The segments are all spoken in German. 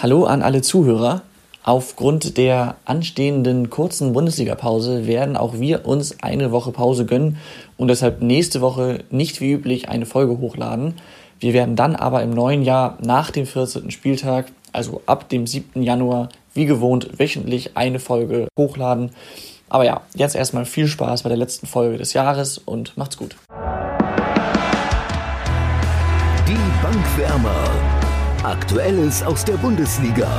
Hallo an alle Zuhörer. Aufgrund der anstehenden kurzen Bundesliga-Pause werden auch wir uns eine Woche Pause gönnen und deshalb nächste Woche nicht wie üblich eine Folge hochladen. Wir werden dann aber im neuen Jahr nach dem 14. Spieltag, also ab dem 7. Januar, wie gewohnt wöchentlich eine Folge hochladen. Aber ja, jetzt erstmal viel Spaß bei der letzten Folge des Jahres und macht's gut. Die Bankwärmer. Aktuelles aus der Bundesliga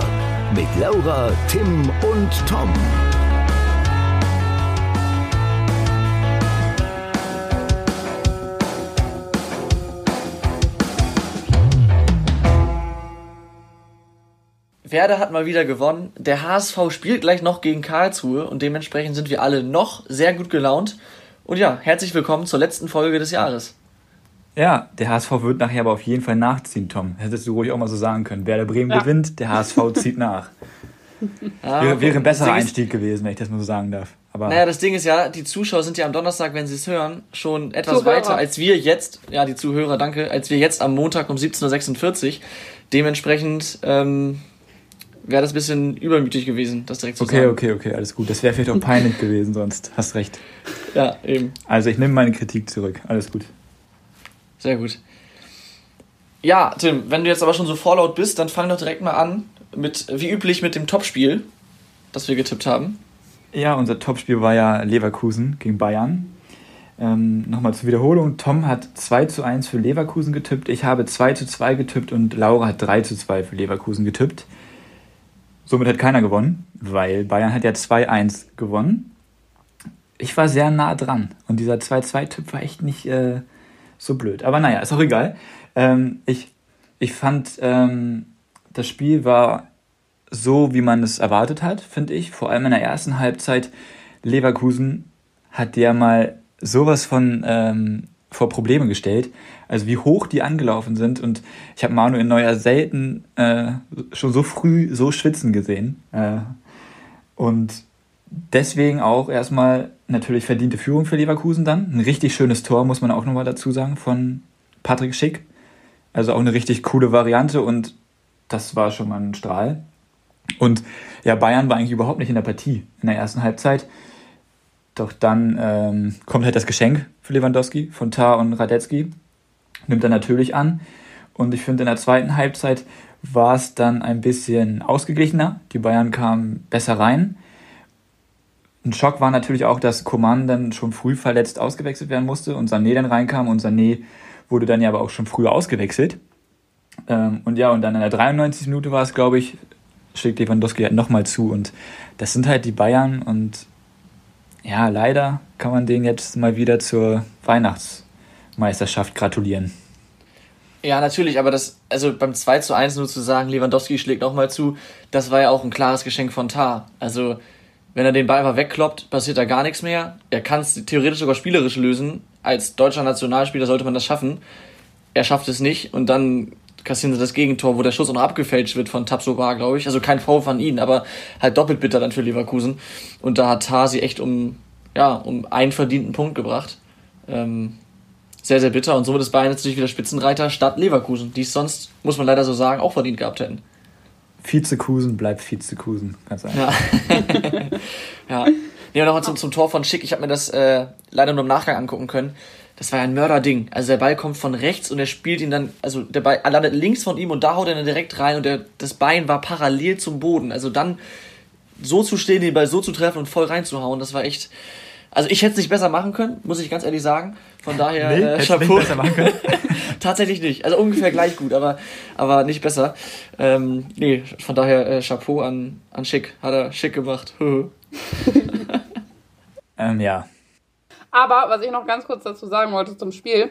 mit Laura, Tim und Tom. Werder hat mal wieder gewonnen. Der HSV spielt gleich noch gegen Karlsruhe und dementsprechend sind wir alle noch sehr gut gelaunt. Und ja, herzlich willkommen zur letzten Folge des Jahres. Ja, der HSV wird nachher aber auf jeden Fall nachziehen, Tom. Hättest du ruhig auch mal so sagen können. Werder Bremen Ja. gewinnt, der HSV zieht nach. Ja, wäre, wäre ein besserer das Ding ist- Einstieg gewesen, wenn ich das mal so sagen darf. Aber Naja, das Ding ist ja, die Zuschauer sind ja am Donnerstag, wenn sie es hören, schon etwas Zuhörer. weiter als wir jetzt, ja, die Zuhörer, danke, als wir jetzt am Montag um 17.46 Uhr. Dementsprechend ähm, wäre das ein bisschen übermütig gewesen, das direkt zu okay, sagen. okay, okay, alles gut. Das wäre vielleicht auch peinlich gewesen, sonst hast recht. Ja, eben. Also ich nehme meine Kritik zurück. Alles gut. Sehr gut. Ja, Tim, wenn du jetzt aber schon so vorlaut bist, dann fang doch direkt mal an mit, wie üblich, mit dem Topspiel, das wir getippt haben. Ja, unser Topspiel war ja Leverkusen gegen Bayern. Ähm, Nochmal zur Wiederholung. Tom hat 2 zu 1 für Leverkusen getippt. Ich habe 2 zu 2 getippt und Laura hat 3 zu 2 für Leverkusen getippt. Somit hat keiner gewonnen, weil Bayern hat ja 2-1 gewonnen. Ich war sehr nah dran und dieser 2-2-Tipp war echt nicht äh, so blöd. Aber naja, ist auch egal. Ähm, ich, ich fand, ähm, das Spiel war so, wie man es erwartet hat, finde ich. Vor allem in der ersten Halbzeit. Leverkusen hat der mal sowas von ähm, vor Probleme gestellt. Also wie hoch die angelaufen sind. Und ich habe Manuel Neuer selten äh, schon so früh so schwitzen gesehen. Äh, und deswegen auch erstmal natürlich verdiente Führung für Leverkusen dann. Ein richtig schönes Tor, muss man auch nochmal dazu sagen, von Patrick Schick. Also auch eine richtig coole Variante und das war schon mal ein Strahl. Und ja, Bayern war eigentlich überhaupt nicht in der Partie in der ersten Halbzeit. Doch dann ähm, kommt halt das Geschenk für Lewandowski von Tar und Radetzky. Nimmt er natürlich an. Und ich finde, in der zweiten Halbzeit war es dann ein bisschen ausgeglichener. Die Bayern kamen besser rein. Ein Schock war natürlich auch, dass Coman dann schon früh verletzt ausgewechselt werden musste und Sané dann reinkam. Und Sané wurde dann ja aber auch schon früher ausgewechselt. Ähm, und ja, und dann in der 93. Minute war es, glaube ich, schlägt Lewandowski halt nochmal zu. Und das sind halt die Bayern. Und ja, leider kann man denen jetzt mal wieder zur Weihnachtsmeisterschaft gratulieren. Ja, natürlich, aber das, also beim 2 zu 1 nur zu sagen, Lewandowski schlägt nochmal zu, das war ja auch ein klares Geschenk von Tar. Also, wenn er den Ball einfach wegkloppt, passiert da gar nichts mehr. Er kann es theoretisch sogar spielerisch lösen. Als deutscher Nationalspieler sollte man das schaffen. Er schafft es nicht und dann kassieren sie das Gegentor, wo der Schuss auch noch abgefälscht wird von Tabsoba, glaube ich. Also kein Vorwurf an ihn, aber halt doppelt bitter dann für Leverkusen. Und da hat Tar sie echt um, ja, um einen verdienten Punkt gebracht. Ähm, sehr, sehr bitter. Und somit ist Bayern natürlich wieder Spitzenreiter statt Leverkusen, die es sonst, muss man leider so sagen, auch verdient gehabt hätten. Vizekusen bleibt Vizekusen, ganz einfach. Ja. ja. Nee, nochmal zum, zum Tor von Schick. Ich habe mir das äh, leider nur im Nachgang angucken können. Das war ja ein Mörderding. Also der Ball kommt von rechts und er spielt ihn dann, also der Ball landet links von ihm und da haut er dann direkt rein und der, das Bein war parallel zum Boden. Also dann so zu stehen, den Ball so zu treffen und voll reinzuhauen, das war echt. Also ich hätte es nicht besser machen können, muss ich ganz ehrlich sagen. Von daher Nee, äh, du nicht Chapeau. besser machen können? Tatsächlich nicht. Also ungefähr gleich gut, aber, aber nicht besser. Ähm, nee, von daher äh, Chapeau an, an Schick. Hat er schick gemacht. Ähm, ja. Aber was ich noch ganz kurz dazu sagen wollte zum Spiel,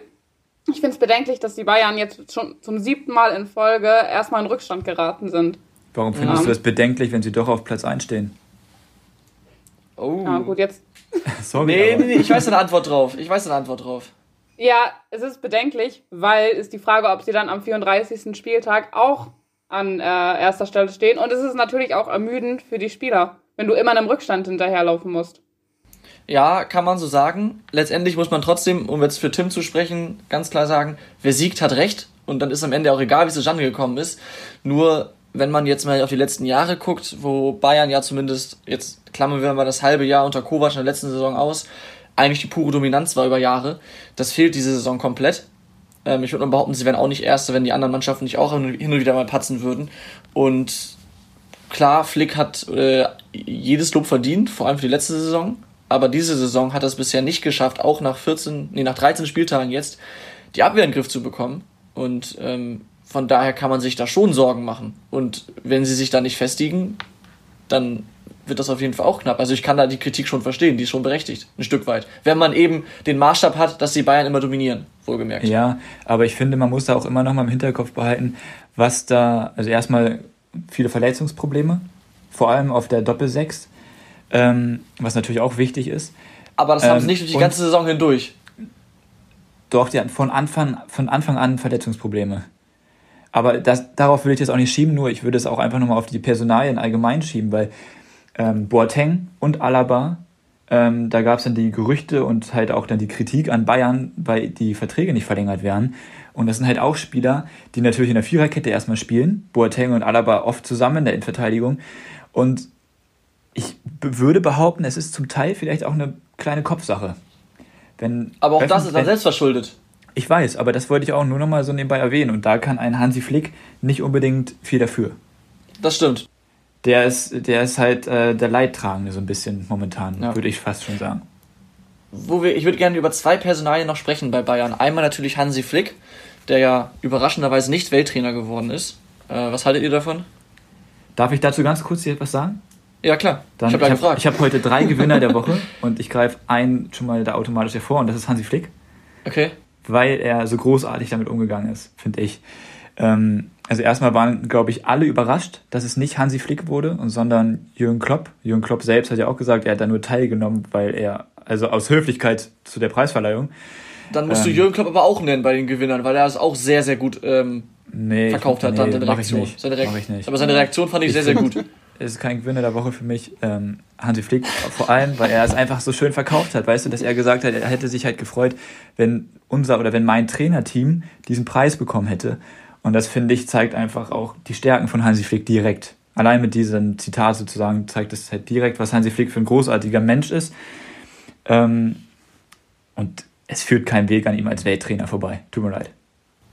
ich finde es bedenklich, dass die Bayern jetzt schon zum siebten Mal in Folge erstmal in Rückstand geraten sind. Warum findest Ja. du das bedenklich, wenn sie doch auf Platz 1 stehen? oh. Ja, gut, jetzt. Sorry. Nee, aber- nee, nee, ich weiß eine Antwort drauf. Ich weiß eine Antwort drauf. Ja, es ist bedenklich, weil ist die Frage, ob sie dann am 34. Spieltag auch an äh, erster Stelle stehen. Und es ist natürlich auch ermüdend für die Spieler, wenn du immer einem Rückstand hinterherlaufen musst. Ja, kann man so sagen. Letztendlich muss man trotzdem, um jetzt für Tim zu sprechen, ganz klar sagen, wer siegt, hat recht. Und dann ist am Ende auch egal, wie es zustande gekommen ist. Nur wenn man jetzt mal auf die letzten Jahre guckt, wo Bayern ja zumindest, jetzt klammern wir mal das halbe Jahr unter Kovac in der letzten Saison aus, eigentlich die pure Dominanz war über Jahre. Das fehlt diese Saison komplett. Ähm, ich würde mal behaupten, sie wären auch nicht Erste, wenn die anderen Mannschaften nicht auch hin und wieder mal patzen würden. Und klar, Flick hat äh, jedes Lob verdient, vor allem für die letzte Saison. Aber diese Saison hat es bisher nicht geschafft, auch nach 14, nee, nach 13 Spieltagen jetzt, die Abwehr in den Griff zu bekommen. Und ähm, von daher kann man sich da schon Sorgen machen. Und wenn sie sich da nicht festigen, dann wird das auf jeden Fall auch knapp. Also ich kann da die Kritik schon verstehen, die ist schon berechtigt, ein Stück weit. Wenn man eben den Maßstab hat, dass die Bayern immer dominieren, wohlgemerkt. Ja, aber ich finde, man muss da auch immer noch mal im Hinterkopf behalten, was da, also erstmal viele Verletzungsprobleme, vor allem auf der Doppelsechs, ähm, was natürlich auch wichtig ist. Aber das ähm, haben sie ähm, nicht durch die ganze Saison hindurch. Doch, die hatten von Anfang, von Anfang an Verletzungsprobleme. Aber das, darauf würde ich jetzt auch nicht schieben, nur ich würde es auch einfach nochmal auf die Personalien allgemein schieben, weil ähm, Boateng und Alaba, ähm, da gab es dann die Gerüchte und halt auch dann die Kritik an Bayern, weil die Verträge nicht verlängert werden. Und das sind halt auch Spieler, die natürlich in der Viererkette erstmal spielen. Boateng und Alaba oft zusammen in der Innenverteidigung. Und ich würde behaupten, es ist zum Teil vielleicht auch eine kleine Kopfsache. Wenn aber auch das ist dann selbst verschuldet. Ich weiß, aber das wollte ich auch nur noch mal so nebenbei erwähnen. Und da kann ein Hansi Flick nicht unbedingt viel dafür. Das stimmt. Der ist, der ist halt äh, der Leidtragende so ein bisschen momentan, ja. würde ich fast schon sagen. Wo wir, ich würde gerne über zwei Personalien noch sprechen bei Bayern. Einmal natürlich Hansi Flick, der ja überraschenderweise nicht Welttrainer geworden ist. Äh, was haltet ihr davon? Darf ich dazu ganz kurz etwas sagen? Ja, klar. Dann, ich habe hab, hab heute drei Gewinner der Woche und ich greife einen schon mal da automatisch hervor und das ist Hansi Flick. Okay weil er so großartig damit umgegangen ist, finde ich. Ähm, also erstmal waren, glaube ich, alle überrascht, dass es nicht Hansi Flick wurde, sondern Jürgen Klopp. Jürgen Klopp selbst hat ja auch gesagt, er hat da nur teilgenommen, weil er, also aus Höflichkeit zu der Preisverleihung. Dann musst ähm, du Jürgen Klopp aber auch nennen bei den Gewinnern, weil er es auch sehr, sehr gut ähm, nee, verkauft hat, nee, dann seine Reaktion. Ich nicht. Seine Reak ich nicht. Aber seine Reaktion fand ich, ich sehr, sehr gut. Es ist kein Gewinner der Woche für mich, ähm, Hansi Flick, vor allem, weil er es einfach so schön verkauft hat, weißt du, dass er gesagt hat, er hätte sich halt gefreut, wenn unser oder wenn mein Trainerteam diesen Preis bekommen hätte. Und das finde ich zeigt einfach auch die Stärken von Hansi Flick direkt. Allein mit diesem Zitat sozusagen zeigt es halt direkt, was Hansi Flick für ein großartiger Mensch ist. Ähm, und es führt kein Weg an ihm als Welttrainer vorbei. Tut mir leid.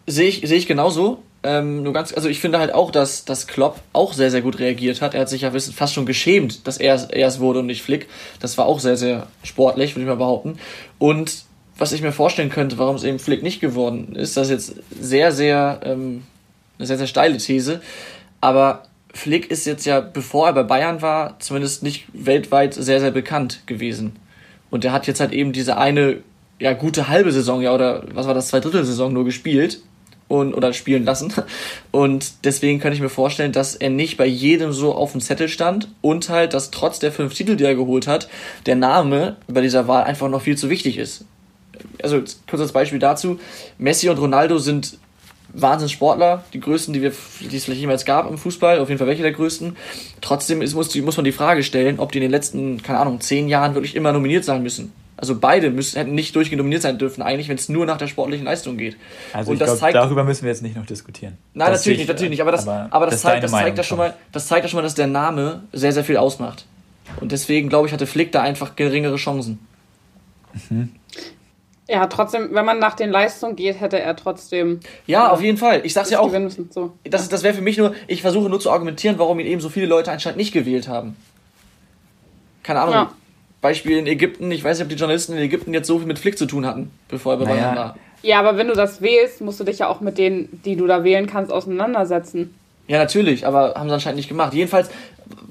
Sehe ich, sehe ich genauso. Ähm, nur ganz, also ich finde halt auch, dass, dass Klopp auch sehr, sehr gut reagiert hat. Er hat sich ja fast schon geschämt, dass er, er es wurde und nicht Flick. Das war auch sehr, sehr sportlich, würde ich mal behaupten. Und was ich mir vorstellen könnte, warum es eben Flick nicht geworden ist, das ist jetzt sehr, sehr, ähm, eine sehr, sehr steile These. Aber Flick ist jetzt ja, bevor er bei Bayern war, zumindest nicht weltweit sehr, sehr bekannt gewesen. Und er hat jetzt halt eben diese eine, ja, gute halbe Saison, ja, oder was war das, zwei Drittel Saison nur gespielt und oder spielen lassen. Und deswegen kann ich mir vorstellen, dass er nicht bei jedem so auf dem Zettel stand und halt, dass trotz der fünf Titel, die er geholt hat, der Name bei dieser Wahl einfach noch viel zu wichtig ist. Also kurzes Beispiel dazu: Messi und Ronaldo sind Wahnsinnssportler, die größten, die, wir, die es vielleicht jemals gab im Fußball, auf jeden Fall welche der größten. Trotzdem ist, muss, muss man die Frage stellen, ob die in den letzten, keine Ahnung, zehn Jahren wirklich immer nominiert sein müssen. Also beide müssen, hätten nicht durchgehend dominiert sein dürfen, eigentlich, wenn es nur nach der sportlichen Leistung geht. Also und das glaub, zeigt, darüber müssen wir jetzt nicht noch diskutieren. Nein, das natürlich nicht, natürlich nicht. Aber das, aber, aber das, das zeigt, das zeigt ja schon mal, das zeigt ja schon mal, dass der Name sehr, sehr viel ausmacht. Und deswegen, glaube ich, hatte Flick da einfach geringere Chancen. Mhm. Ja, trotzdem, wenn man nach den Leistungen geht, hätte er trotzdem. Ja, auf jeden Fall. Ich sag's ja auch. Müssen, so. Das, das wäre für mich nur, ich versuche nur zu argumentieren, warum ihn eben so viele Leute anscheinend nicht gewählt haben. Keine Ahnung. Ja. Beispiel in Ägypten, ich weiß nicht, ob die Journalisten in Ägypten jetzt so viel mit Flick zu tun hatten, bevor er bei naja. Bayern war. Ja, aber wenn du das wählst, musst du dich ja auch mit denen, die du da wählen kannst, auseinandersetzen. Ja, natürlich, aber haben sie anscheinend nicht gemacht. Jedenfalls,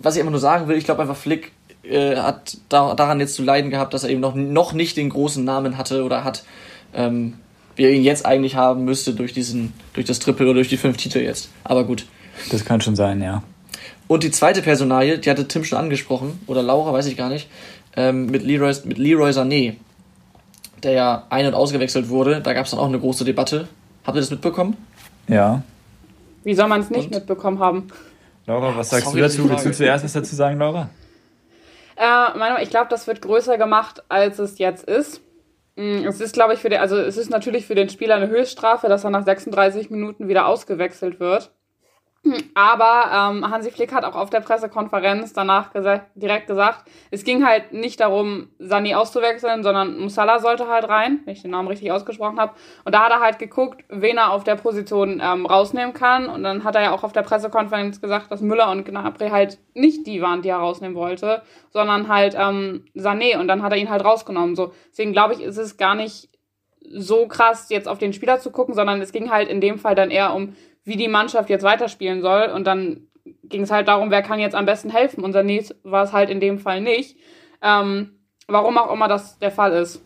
was ich immer nur sagen will, ich glaube einfach, Flick äh, hat da, daran jetzt zu leiden gehabt, dass er eben noch, noch nicht den großen Namen hatte oder hat, ähm, wie er ihn jetzt eigentlich haben müsste durch diesen, durch das Triple oder durch die fünf Titel jetzt. Aber gut. Das kann schon sein, ja. Und die zweite Personalie, die hatte Tim schon angesprochen, oder Laura, weiß ich gar nicht, ähm, mit, Leroy, mit Leroy Sané, der ja ein- und ausgewechselt wurde. Da gab es dann auch eine große Debatte. Habt ihr das mitbekommen? Ja. Wie soll man es nicht und? mitbekommen haben? Laura, was sagst Sorry, du dazu? Willst du zuerst was dazu sagen, Laura? Äh, ich glaube, das wird größer gemacht, als es jetzt ist. Mm, es ist, glaube ich, für den, also es ist natürlich für den Spieler eine Höchststrafe, dass er nach 36 Minuten wieder ausgewechselt wird. Aber ähm, Hansi Flick hat auch auf der Pressekonferenz danach gesagt, direkt gesagt, es ging halt nicht darum, Sani auszuwechseln, sondern Musala sollte halt rein, wenn ich den Namen richtig ausgesprochen habe. Und da hat er halt geguckt, wen er auf der Position ähm, rausnehmen kann. Und dann hat er ja auch auf der Pressekonferenz gesagt, dass Müller und Gnabry halt nicht die waren, die er rausnehmen wollte, sondern halt ähm, Sané. Und dann hat er ihn halt rausgenommen. So, deswegen glaube ich, ist es gar nicht so krass, jetzt auf den Spieler zu gucken, sondern es ging halt in dem Fall dann eher um wie die Mannschaft jetzt weiterspielen soll. Und dann ging es halt darum, wer kann jetzt am besten helfen. Unser Nils war es halt in dem Fall nicht. Ähm, warum auch immer das der Fall ist.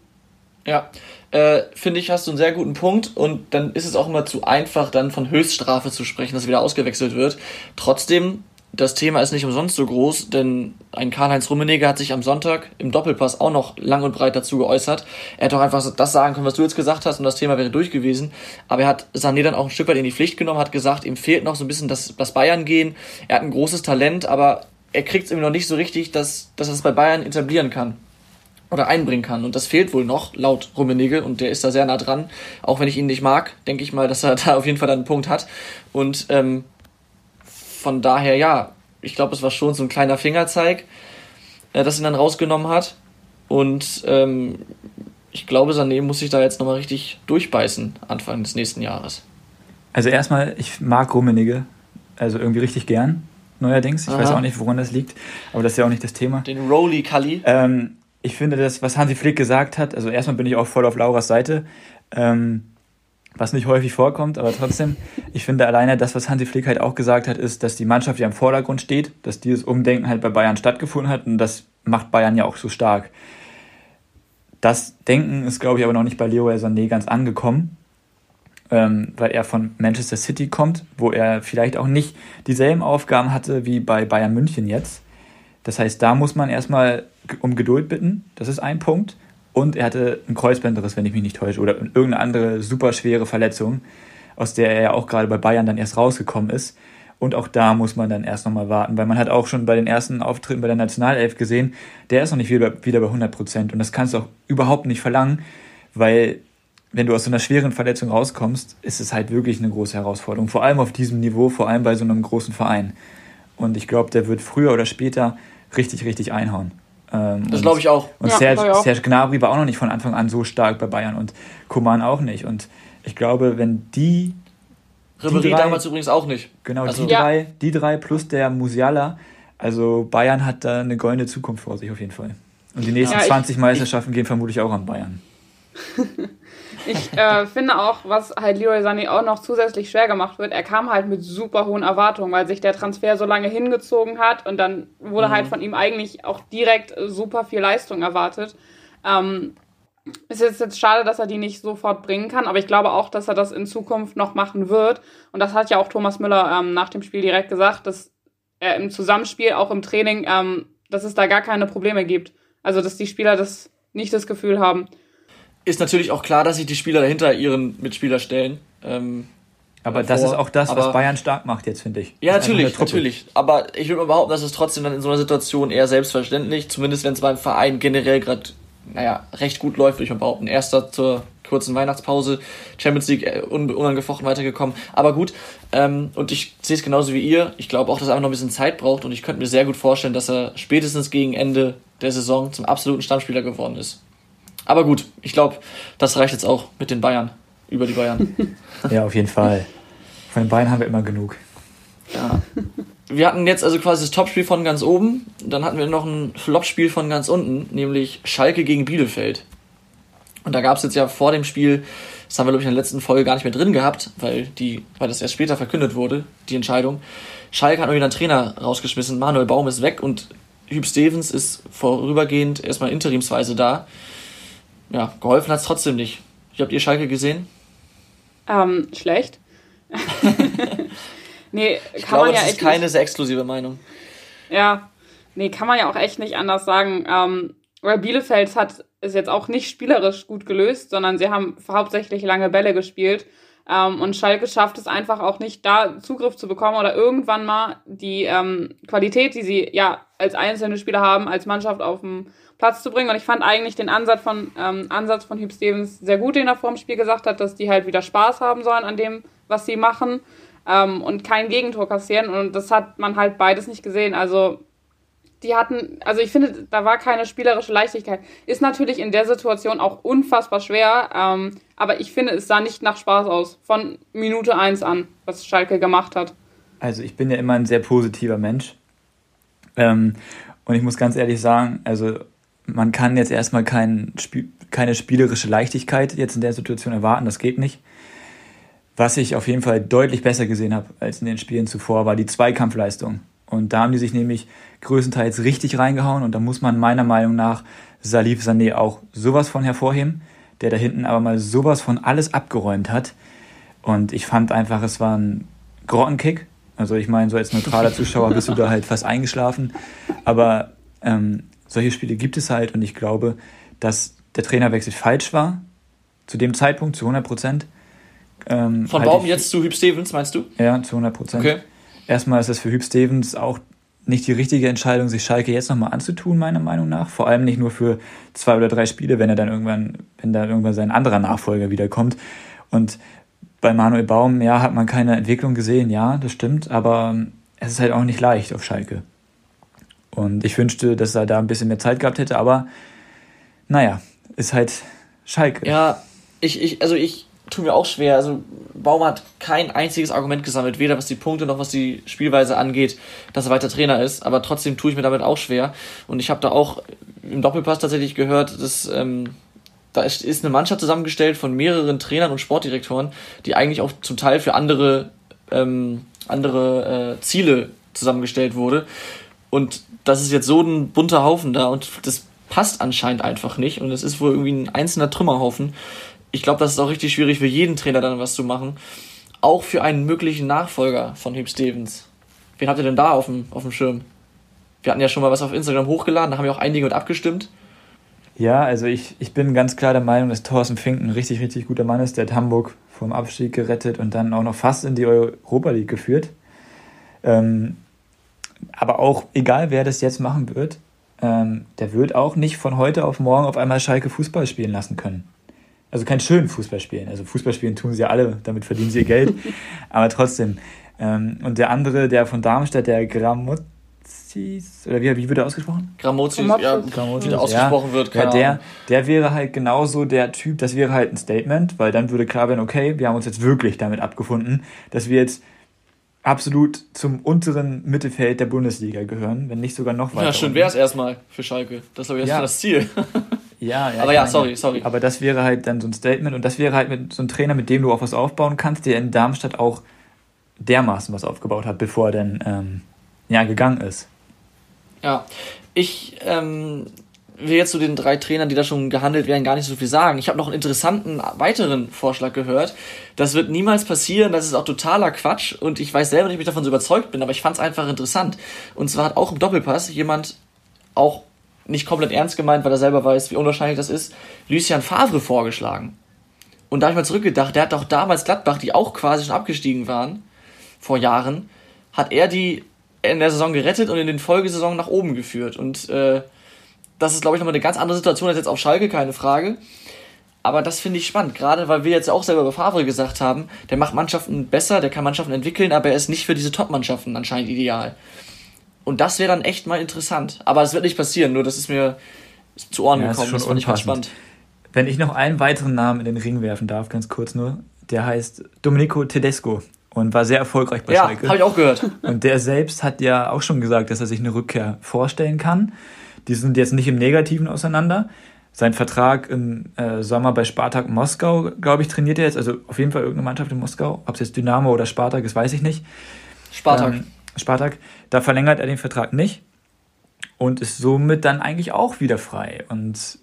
Ja, äh, finde ich, hast du einen sehr guten Punkt und dann ist es auch immer zu einfach, dann von Höchststrafe zu sprechen, dass wieder ausgewechselt wird. Trotzdem das Thema ist nicht umsonst so groß, denn ein Karl-Heinz Rummenigge hat sich am Sonntag im Doppelpass auch noch lang und breit dazu geäußert. Er hätte auch einfach das sagen können, was du jetzt gesagt hast und das Thema wäre durch gewesen. Aber er hat Sané dann auch ein Stück weit in die Pflicht genommen, hat gesagt, ihm fehlt noch so ein bisschen das, das Bayern-Gehen. Er hat ein großes Talent, aber er kriegt es irgendwie noch nicht so richtig, dass, dass er es bei Bayern etablieren kann oder einbringen kann. Und das fehlt wohl noch, laut Rummenigge, und der ist da sehr nah dran. Auch wenn ich ihn nicht mag, denke ich mal, dass er da auf jeden Fall einen Punkt hat. Und ähm, von daher, ja, ich glaube, es war schon so ein kleiner Fingerzeig, äh, dass ihn dann rausgenommen hat. Und ähm, ich glaube, Sané muss sich da jetzt nochmal richtig durchbeißen, Anfang des nächsten Jahres. Also erstmal, ich mag Rummenigge, also irgendwie richtig gern, neuerdings. Ich Aha. weiß auch nicht, woran das liegt, aber das ist ja auch nicht das Thema. Den Rolly Cully. Ähm, ich finde das, was Hansi Flick gesagt hat, also erstmal bin ich auch voll auf Lauras Seite. Ähm, was nicht häufig vorkommt, aber trotzdem, ich finde alleine das, was Hansi Flick halt auch gesagt hat, ist, dass die Mannschaft ja im Vordergrund steht, dass dieses Umdenken halt bei Bayern stattgefunden hat und das macht Bayern ja auch so stark. Das Denken ist, glaube ich, aber noch nicht bei Leo Sané ganz angekommen, ähm, weil er von Manchester City kommt, wo er vielleicht auch nicht dieselben Aufgaben hatte wie bei Bayern München jetzt. Das heißt, da muss man erstmal um Geduld bitten, das ist ein Punkt. Und er hatte einen Kreuzbandriss, wenn ich mich nicht täusche, oder irgendeine andere super schwere Verletzung, aus der er ja auch gerade bei Bayern dann erst rausgekommen ist. Und auch da muss man dann erst nochmal warten, weil man hat auch schon bei den ersten Auftritten bei der Nationalelf gesehen, der ist noch nicht wieder, wieder bei 100 Prozent. Und das kannst du auch überhaupt nicht verlangen, weil wenn du aus so einer schweren Verletzung rauskommst, ist es halt wirklich eine große Herausforderung. Vor allem auf diesem Niveau, vor allem bei so einem großen Verein. Und ich glaube, der wird früher oder später richtig, richtig einhauen. Ähm, das glaube ich auch. Und ja, Serge, auch. Serge Gnabry war auch noch nicht von Anfang an so stark bei Bayern und Kuman auch nicht. Und ich glaube, wenn die. Ribéry damals übrigens auch nicht. Genau, also, die, ja. drei, die drei plus der Musiala. Also Bayern hat da eine goldene Zukunft vor sich auf jeden Fall. Und die nächsten ja, 20 ich, Meisterschaften ich, gehen vermutlich auch an Bayern. Ich äh, finde auch, was halt Leroy Sané auch noch zusätzlich schwer gemacht wird, er kam halt mit super hohen Erwartungen, weil sich der Transfer so lange hingezogen hat und dann wurde mhm. halt von ihm eigentlich auch direkt super viel Leistung erwartet. Ähm, es ist jetzt schade, dass er die nicht sofort bringen kann, aber ich glaube auch, dass er das in Zukunft noch machen wird. Und das hat ja auch Thomas Müller ähm, nach dem Spiel direkt gesagt, dass er im Zusammenspiel, auch im Training, ähm, dass es da gar keine Probleme gibt. Also, dass die Spieler das nicht das Gefühl haben ist natürlich auch klar, dass sich die Spieler dahinter ihren Mitspieler stellen. Ähm, aber das ist auch das, aber, was Bayern stark macht jetzt, finde ich. Ja, natürlich, natürlich. Aber ich würde mal behaupten, dass es trotzdem dann in so einer Situation eher selbstverständlich, zumindest wenn es beim Verein generell gerade, naja, recht gut läuft, würde ich mal behaupten. Erster zur kurzen Weihnachtspause, Champions League äh, un unangefochten weitergekommen. Aber gut, ähm, und ich sehe es genauso wie ihr. Ich glaube auch, dass er einfach noch ein bisschen Zeit braucht und ich könnte mir sehr gut vorstellen, dass er spätestens gegen Ende der Saison zum absoluten Stammspieler geworden ist. Aber gut, ich glaube, das reicht jetzt auch mit den Bayern, über die Bayern. ja, auf jeden Fall. Von den Bayern haben wir immer genug. Ja. Wir hatten jetzt also quasi das Topspiel von ganz oben, dann hatten wir noch ein Flopspiel von ganz unten, nämlich Schalke gegen Bielefeld. Und da gab es jetzt ja vor dem Spiel, das haben wir glaube ich in der letzten Folge gar nicht mehr drin gehabt, weil, die, weil das erst später verkündet wurde, die Entscheidung. Schalke hat nur wieder einen Trainer rausgeschmissen, Manuel Baum ist weg und Hüb Stevens ist vorübergehend erstmal interimsweise da ja, geholfen hat es trotzdem nicht. Wie habt ihr Schalke gesehen? Ähm, schlecht. nee, ich kann glaube, man ja das ist keine nicht. sehr exklusive Meinung. Ja, nee, kann man ja auch echt nicht anders sagen. Ähm, weil Bielefeld hat es jetzt auch nicht spielerisch gut gelöst, sondern sie haben hauptsächlich lange Bälle gespielt. Ähm, und Schalke schafft es einfach auch nicht, da Zugriff zu bekommen oder irgendwann mal die ähm, Qualität, die sie ja als einzelne Spieler haben, als Mannschaft auf dem Platz zu bringen. Und ich fand eigentlich den Ansatz von, ähm, Ansatz von Hugh Stevens sehr gut, den er vor dem Spiel gesagt hat, dass die halt wieder Spaß haben sollen an dem, was sie machen. ähm, und kein Gegentor kassieren. Und das hat man halt beides nicht gesehen. Also die hatten, also ich finde, da war keine spielerische Leichtigkeit. Ist natürlich in der Situation auch unfassbar schwer, ähm, aber ich finde, es sah nicht nach Spaß aus. Von Minute 1 an, was Schalke gemacht hat. Also ich bin ja immer ein sehr positiver Mensch. Ähm, und ich muss ganz ehrlich sagen, also man kann jetzt erstmal kein keine spielerische Leichtigkeit jetzt in der Situation erwarten, das geht nicht. Was ich auf jeden Fall deutlich besser gesehen habe als in den Spielen zuvor, war die Zweikampfleistung. Und da haben die sich nämlich größtenteils richtig reingehauen und da muss man meiner Meinung nach Salif Sané auch sowas von hervorheben, der da hinten aber mal sowas von alles abgeräumt hat. Und ich fand einfach, es war ein Grottenkick. Also ich meine, so als neutraler Zuschauer bist du da halt fast eingeschlafen. Aber ähm, solche Spiele gibt es halt und ich glaube, dass der Trainerwechsel falsch war. Zu dem Zeitpunkt, zu 100 Prozent. Ähm, Von halt Baum jetzt zu Hüb Stevens, meinst du? Ja, zu 100 Prozent. Okay. Erstmal ist es für Hüb Stevens auch nicht die richtige Entscheidung, sich Schalke jetzt nochmal anzutun, meiner Meinung nach. Vor allem nicht nur für zwei oder drei Spiele, wenn er dann irgendwann, wenn da irgendwann sein anderer Nachfolger wiederkommt. Und bei Manuel Baum, ja, hat man keine Entwicklung gesehen, ja, das stimmt, aber es ist halt auch nicht leicht auf Schalke. Und ich wünschte, dass er da ein bisschen mehr Zeit gehabt hätte, aber naja, ist halt Schalke. Ja, ich, ich, also ich tue mir auch schwer. Also Baum hat kein einziges Argument gesammelt, weder was die Punkte noch was die Spielweise angeht, dass er weiter Trainer ist. Aber trotzdem tue ich mir damit auch schwer. Und ich habe da auch im Doppelpass tatsächlich gehört, dass ähm, da ist, ist eine Mannschaft zusammengestellt von mehreren Trainern und Sportdirektoren, die eigentlich auch zum Teil für andere ähm, andere äh, Ziele zusammengestellt wurde. Und das ist jetzt so ein bunter Haufen da und das passt anscheinend einfach nicht. Und es ist wohl irgendwie ein einzelner Trümmerhaufen ich glaube, das ist auch richtig schwierig für jeden Trainer dann was zu machen. Auch für einen möglichen Nachfolger von Hugh Stevens. Wen habt ihr denn da auf dem, auf dem Schirm? Wir hatten ja schon mal was auf Instagram hochgeladen, da haben ja auch einige mit abgestimmt. Ja, also ich, ich bin ganz klar der Meinung, dass Thorsten Fink ein richtig, richtig guter Mann ist. Der hat Hamburg vom Abstieg gerettet und dann auch noch fast in die Europa League geführt. Ähm, aber auch egal, wer das jetzt machen wird, ähm, der wird auch nicht von heute auf morgen auf einmal Schalke Fußball spielen lassen können also keinen schönen Fußball spielen. Also Fußball spielen tun sie ja alle, damit verdienen sie ihr Geld. Aber trotzdem. Ähm, und der andere, der von Darmstadt, der Gramozis, oder wie, wie wird er ausgesprochen? Gramozis, ja, Gramozis, wie der ausgesprochen ja, wird, keine ja, der, der wäre halt genauso der Typ, das wäre halt ein Statement, weil dann würde klar werden, okay, wir haben uns jetzt wirklich damit abgefunden, dass wir jetzt absolut zum unteren Mittelfeld der Bundesliga gehören, wenn nicht sogar noch weiter. Ja, schön wäre es erstmal für Schalke. Das ist aber jetzt ja. das Ziel. Ja, ja. Aber ja, sorry, sorry. Aber das wäre halt dann so ein Statement und das wäre halt mit so einem Trainer, mit dem du auch was aufbauen kannst, der in Darmstadt auch dermaßen was aufgebaut hat, bevor er dann ähm, ja, gegangen ist. Ja, ich ähm, will jetzt zu den drei Trainern, die da schon gehandelt werden, gar nicht so viel sagen. Ich habe noch einen interessanten weiteren Vorschlag gehört. Das wird niemals passieren, das ist auch totaler Quatsch und ich weiß selber nicht, ob ich davon so überzeugt bin, aber ich fand es einfach interessant. Und zwar hat auch im Doppelpass jemand auch nicht komplett ernst gemeint, weil er selber weiß, wie unwahrscheinlich das ist, Lucien Favre vorgeschlagen. Und da habe ich mal zurückgedacht, der hat doch damals Gladbach, die auch quasi schon abgestiegen waren, vor Jahren, hat er die in der Saison gerettet und in den Folgesaison nach oben geführt. Und äh, das ist, glaube ich, nochmal eine ganz andere Situation als jetzt auf Schalke, keine Frage. Aber das finde ich spannend, gerade weil wir jetzt auch selber über Favre gesagt haben, der macht Mannschaften besser, der kann Mannschaften entwickeln, aber er ist nicht für diese Top-Mannschaften anscheinend ideal. Und das wäre dann echt mal interessant. Aber es wird nicht passieren, nur das ist mir zu Ohren ja, gekommen. Das fand ich ganz spannend. Wenn ich noch einen weiteren Namen in den Ring werfen darf, ganz kurz nur, der heißt Domenico Tedesco und war sehr erfolgreich bei ja, Schalke. Ja, habe ich auch gehört. Und der selbst hat ja auch schon gesagt, dass er sich eine Rückkehr vorstellen kann. Die sind jetzt nicht im Negativen auseinander. Sein Vertrag im äh, Sommer bei Spartak Moskau, glaube ich, trainiert er jetzt. Also auf jeden Fall irgendeine Mannschaft in Moskau. Ob es jetzt Dynamo oder Spartak ist, weiß ich nicht. Spartak. Ähm, Spartak. Da verlängert er den Vertrag nicht und ist somit dann eigentlich auch wieder frei. Und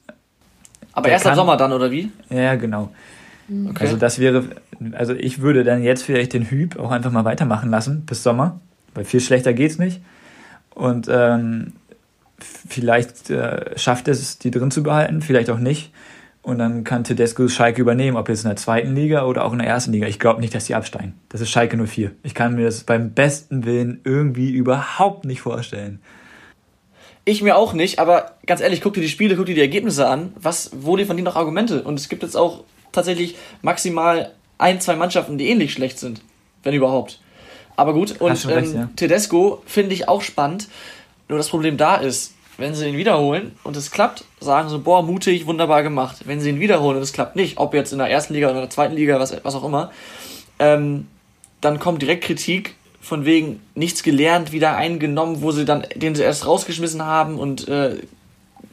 Aber erst im Sommer dann, oder wie? Ja, genau. Okay. Also das wäre, also ich würde dann jetzt vielleicht den Hüb auch einfach mal weitermachen lassen bis Sommer, weil viel schlechter geht's nicht. Und ähm, vielleicht äh, schafft es, die drin zu behalten, vielleicht auch nicht. Und dann kann Tedesco Schalke übernehmen, ob jetzt in der zweiten Liga oder auch in der ersten Liga. Ich glaube nicht, dass die absteigen. Das ist Schalke 04. Ich kann mir das beim besten Willen irgendwie überhaupt nicht vorstellen. Ich mir auch nicht, aber ganz ehrlich, guck dir die Spiele, guck dir die Ergebnisse an. Was, wo liefern die noch Argumente? Und es gibt jetzt auch tatsächlich maximal ein, zwei Mannschaften, die ähnlich schlecht sind. Wenn überhaupt. Aber gut, und recht, ähm, ja. Tedesco finde ich auch spannend. Nur das Problem da ist, wenn sie ihn wiederholen und es klappt, sagen sie, boah, mutig, wunderbar gemacht. Wenn sie ihn wiederholen und es klappt nicht, ob jetzt in der ersten Liga oder in der zweiten Liga, was, was auch immer, ähm, dann kommt direkt Kritik von wegen nichts gelernt, wieder eingenommen, wo sie dann, den sie erst rausgeschmissen haben und äh,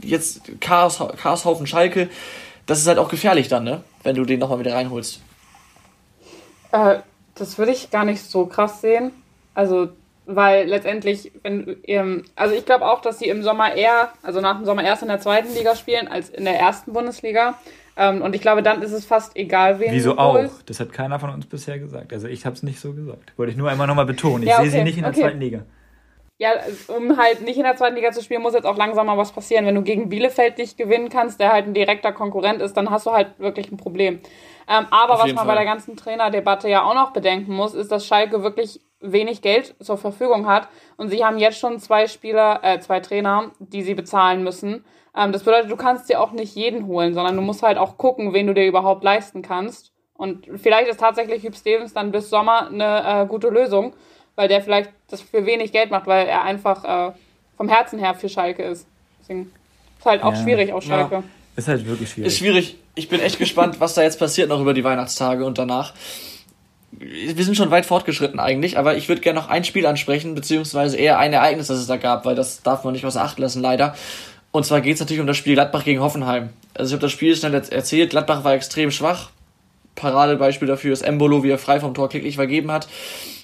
jetzt Chaos, Chaoshaufen Schalke. Das ist halt auch gefährlich dann, ne? Wenn du den nochmal wieder reinholst. Äh, das würde ich gar nicht so krass sehen. Also weil letztendlich, wenn, ähm, also ich glaube auch, dass sie im Sommer eher, also nach dem Sommer erst in der zweiten Liga spielen als in der ersten Bundesliga. Ähm, und ich glaube, dann ist es fast egal, wen Wieso auch? Das hat keiner von uns bisher gesagt. Also ich habe es nicht so gesagt. Wollte ich nur einmal nochmal betonen. Ich ja, okay, sehe sie nicht in der okay. zweiten Liga. Ja, um halt nicht in der zweiten Liga zu spielen, muss jetzt auch langsam mal was passieren. Wenn du gegen Bielefeld nicht gewinnen kannst, der halt ein direkter Konkurrent ist, dann hast du halt wirklich ein Problem. Ähm, aber was man Fall. bei der ganzen Trainerdebatte ja auch noch bedenken muss, ist, dass Schalke wirklich wenig Geld zur Verfügung hat und sie haben jetzt schon zwei Spieler, äh, zwei Trainer, die sie bezahlen müssen. Ähm, das bedeutet, du kannst dir auch nicht jeden holen, sondern du musst halt auch gucken, wen du dir überhaupt leisten kannst. Und vielleicht ist tatsächlich Hüb Stevens dann bis Sommer eine äh, gute Lösung, weil der vielleicht das für wenig Geld macht, weil er einfach äh, vom Herzen her für Schalke ist. Deswegen ist halt auch ja. schwierig aus Schalke. Ja. Ist halt wirklich schwierig. Ist schwierig. Ich bin echt gespannt, was da jetzt passiert noch über die Weihnachtstage und danach wir sind schon weit fortgeschritten eigentlich, aber ich würde gerne noch ein Spiel ansprechen, beziehungsweise eher ein Ereignis, das es da gab, weil das darf man nicht außer Acht lassen, leider. Und zwar geht es natürlich um das Spiel Gladbach gegen Hoffenheim. Also ich habe das Spiel schnell erzählt, Gladbach war extrem schwach. Paradebeispiel dafür ist Embolo, wie er frei vom Tor klicklich vergeben hat.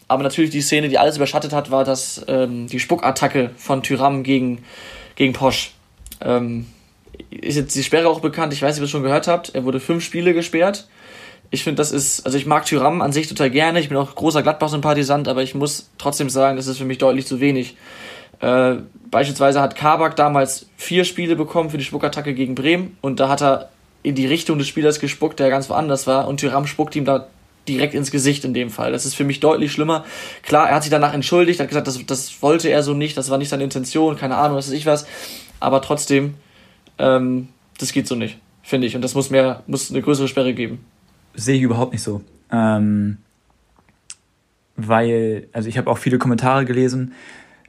Aber natürlich die Szene, die alles überschattet hat, war das, ähm, die Spuckattacke von Tyram gegen, gegen Posch. Ähm, ist jetzt die Sperre auch bekannt, ich weiß nicht, ob ihr es schon gehört habt. Er wurde fünf Spiele gesperrt ich finde, das ist, also ich mag Tyram an sich total gerne. Ich bin auch großer Gladbach-Sympathisant, aber ich muss trotzdem sagen, das ist für mich deutlich zu wenig. Äh, beispielsweise hat Kabak damals vier Spiele bekommen für die Spuckattacke gegen Bremen und da hat er in die Richtung des Spielers gespuckt, der ganz woanders war und Tyram spuckt ihm da direkt ins Gesicht in dem Fall. Das ist für mich deutlich schlimmer. Klar, er hat sich danach entschuldigt, hat gesagt, das, das wollte er so nicht, das war nicht seine Intention, keine Ahnung, was weiß ich was. Aber trotzdem, ähm, das geht so nicht, finde ich. Und das muss mehr, muss eine größere Sperre geben sehe ich überhaupt nicht so. Ähm, weil, also ich habe auch viele Kommentare gelesen,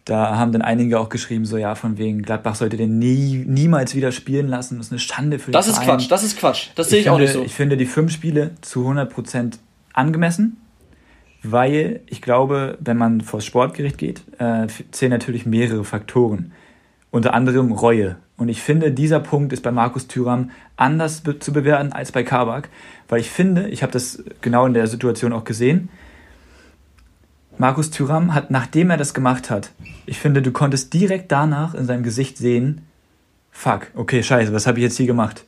da haben dann einige auch geschrieben, so ja, von wegen Gladbach sollte den nie, niemals wieder spielen lassen. Das ist eine Schande für das den Das ist Quatsch, das ist Quatsch. Das sehe ich, ich finde, auch nicht so. Ich finde die fünf Spiele zu 100% angemessen, weil ich glaube, wenn man vor das Sportgericht geht, äh, zählen natürlich mehrere Faktoren. Unter anderem Reue. Und ich finde, dieser Punkt ist bei Markus Thüram anders be zu bewerten als bei Kabak, weil ich finde, ich habe das genau in der Situation auch gesehen, Markus Thüram hat, nachdem er das gemacht hat, ich finde, du konntest direkt danach in seinem Gesicht sehen, fuck, okay, scheiße, was habe ich jetzt hier gemacht?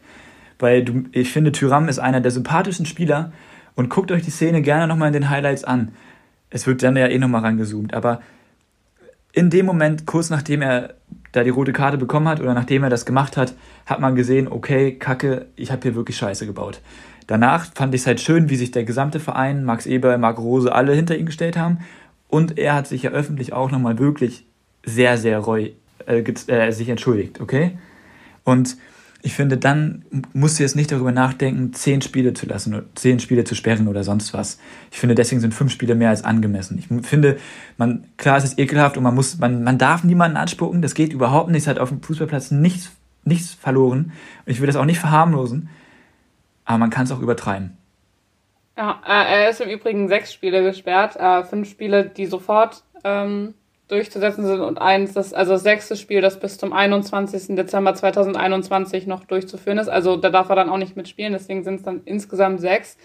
Weil du, ich finde, Thüram ist einer der sympathischsten Spieler und guckt euch die Szene gerne nochmal in den Highlights an. Es wird dann ja eh nochmal rangezoomt, aber in dem Moment, kurz nachdem er da die rote Karte bekommen hat oder nachdem er das gemacht hat, hat man gesehen, okay, Kacke, ich habe hier wirklich Scheiße gebaut. Danach fand ich es halt schön, wie sich der gesamte Verein, Max Eber, Marc Rose, alle hinter ihn gestellt haben. Und er hat sich ja öffentlich auch nochmal wirklich sehr, sehr reu, äh, äh, sich entschuldigt, okay? Und ich finde, dann musst du jetzt nicht darüber nachdenken, zehn Spiele zu lassen, zehn Spiele zu sperren oder sonst was. Ich finde, deswegen sind fünf Spiele mehr als angemessen. Ich finde, man, klar, es ist ekelhaft und man muss, man, man darf niemanden anspucken. Das geht überhaupt nicht. Es hat auf dem Fußballplatz nichts, nichts verloren. Ich will das auch nicht verharmlosen. Aber man kann es auch übertreiben. Ja, äh, er ist im Übrigen sechs Spiele gesperrt. Äh, fünf Spiele, die sofort ähm, durchzusetzen sind und eins, das, also das sechste Spiel, das bis zum 21. Dezember 2021 noch durchzuführen ist. Also da darf er dann auch nicht mitspielen, deswegen sind es dann insgesamt sechs.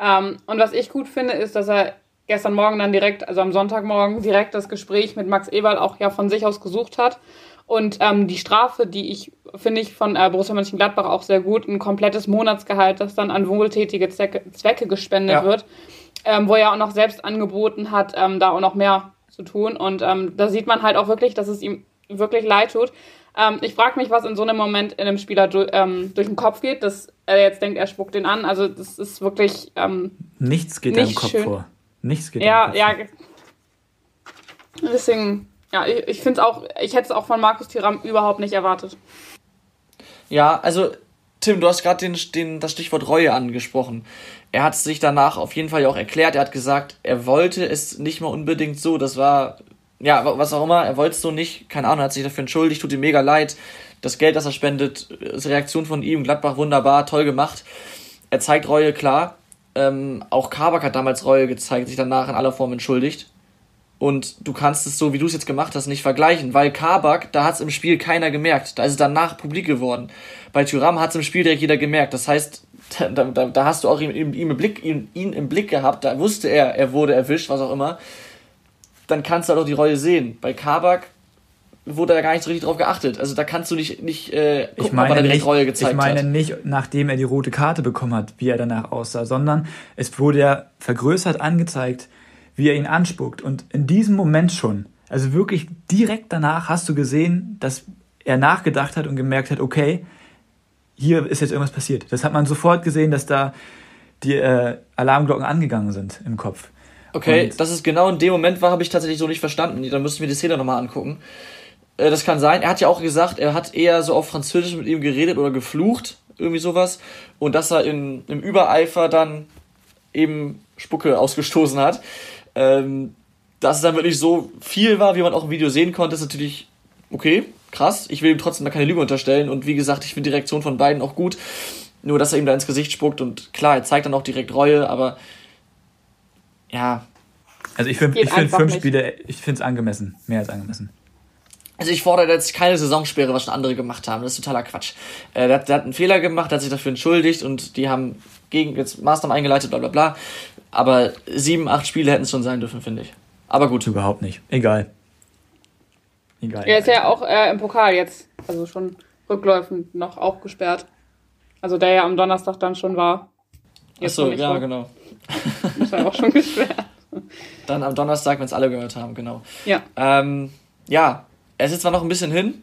Ähm, und was ich gut finde, ist, dass er gestern Morgen dann direkt, also am Sonntagmorgen, direkt das Gespräch mit Max Eberl auch ja von sich aus gesucht hat. Und ähm, die Strafe, die ich, finde ich, von äh, Borussia Mönchengladbach auch sehr gut, ein komplettes Monatsgehalt, das dann an wohltätige Zwecke, Zwecke gespendet ja. wird, ähm, wo er auch noch selbst angeboten hat, ähm, da auch noch mehr zu tun. Und ähm, da sieht man halt auch wirklich, dass es ihm wirklich leid tut. Ähm, ich frage mich, was in so einem Moment in einem Spieler du, ähm, durch den Kopf geht, dass er jetzt denkt, er spuckt den an. Also das ist wirklich ähm, nichts geht nicht im Kopf schön. vor. Nichts geht ja, Kopf ja. Deswegen, ja, ich, ich finde es auch, ich hätte es auch von Markus Thuram überhaupt nicht erwartet. Ja, also Tim, du hast gerade den, den, das Stichwort Reue angesprochen. Er hat sich danach auf jeden Fall ja auch erklärt. Er hat gesagt, er wollte es nicht mal unbedingt so. Das war, ja, was auch immer, er wollte es so nicht. Keine Ahnung, er hat sich dafür entschuldigt, tut ihm mega leid. Das Geld, das er spendet, ist Reaktion von ihm, Gladbach wunderbar, toll gemacht. Er zeigt Reue, klar. Ähm, auch Kabak hat damals Reue gezeigt, sich danach in aller Form entschuldigt. Und du kannst es so, wie du es jetzt gemacht hast, nicht vergleichen, weil Kabak, da hat es im Spiel keiner gemerkt. Da ist es danach publik geworden. Bei Tyram hat es im Spiel direkt jeder gemerkt. Das heißt, da, da, da hast du auch ihn, ihn, im Blick, ihn, ihn im Blick gehabt, da wusste er, er wurde erwischt, was auch immer. Dann kannst du halt auch die Reue sehen. Bei Kabak wurde da gar nicht so richtig drauf geachtet. Also da kannst du nicht, nicht äh, gucken, ich meine ob er nicht, Reue gezeigt Ich meine hat. nicht, nachdem er die rote Karte bekommen hat, wie er danach aussah, sondern es wurde ja vergrößert angezeigt, wie er ihn anspuckt. Und in diesem Moment schon, also wirklich direkt danach hast du gesehen, dass er nachgedacht hat und gemerkt hat, okay, hier ist jetzt irgendwas passiert. Das hat man sofort gesehen, dass da die äh, Alarmglocken angegangen sind im Kopf. Okay, und dass es genau in dem Moment war, habe ich tatsächlich so nicht verstanden. Dann müssten wir die Szene nochmal angucken. Äh, das kann sein. Er hat ja auch gesagt, er hat eher so auf Französisch mit ihm geredet oder geflucht, irgendwie sowas. Und dass er in, im Übereifer dann eben Spucke ausgestoßen hat. Ähm, dass es dann wirklich so viel war, wie man auch im Video sehen konnte, ist natürlich okay, krass. Ich will ihm trotzdem da keine Lüge unterstellen. Und wie gesagt, ich finde die Reaktion von beiden auch gut. Nur, dass er ihm da ins Gesicht spuckt und klar, er zeigt dann auch direkt Reue, aber ja. Also ich finde find fünf Spiele, ich finde es angemessen, mehr als angemessen. Also ich fordere jetzt keine Saisonsperre, was schon andere gemacht haben. Das ist totaler Quatsch. Äh, der, der, hat einen Fehler gemacht, hat sich dafür entschuldigt und die haben gegen jetzt Maßnahmen eingeleitet, bla bla bla. Aber sieben, acht Spiele hätten es schon sein dürfen, finde ich. Aber gut. Überhaupt nicht. Egal. Egal. Er ist ja auch äh, im Pokal jetzt, also schon rückläufend noch auch gesperrt. Also der ja am Donnerstag dann schon war. Jetzt Achso, ja, vor. genau. Ist ja auch schon gesperrt. Dann am Donnerstag, wenn es alle gehört haben, genau. Ja. Ähm, ja, es ist zwar noch ein bisschen hin,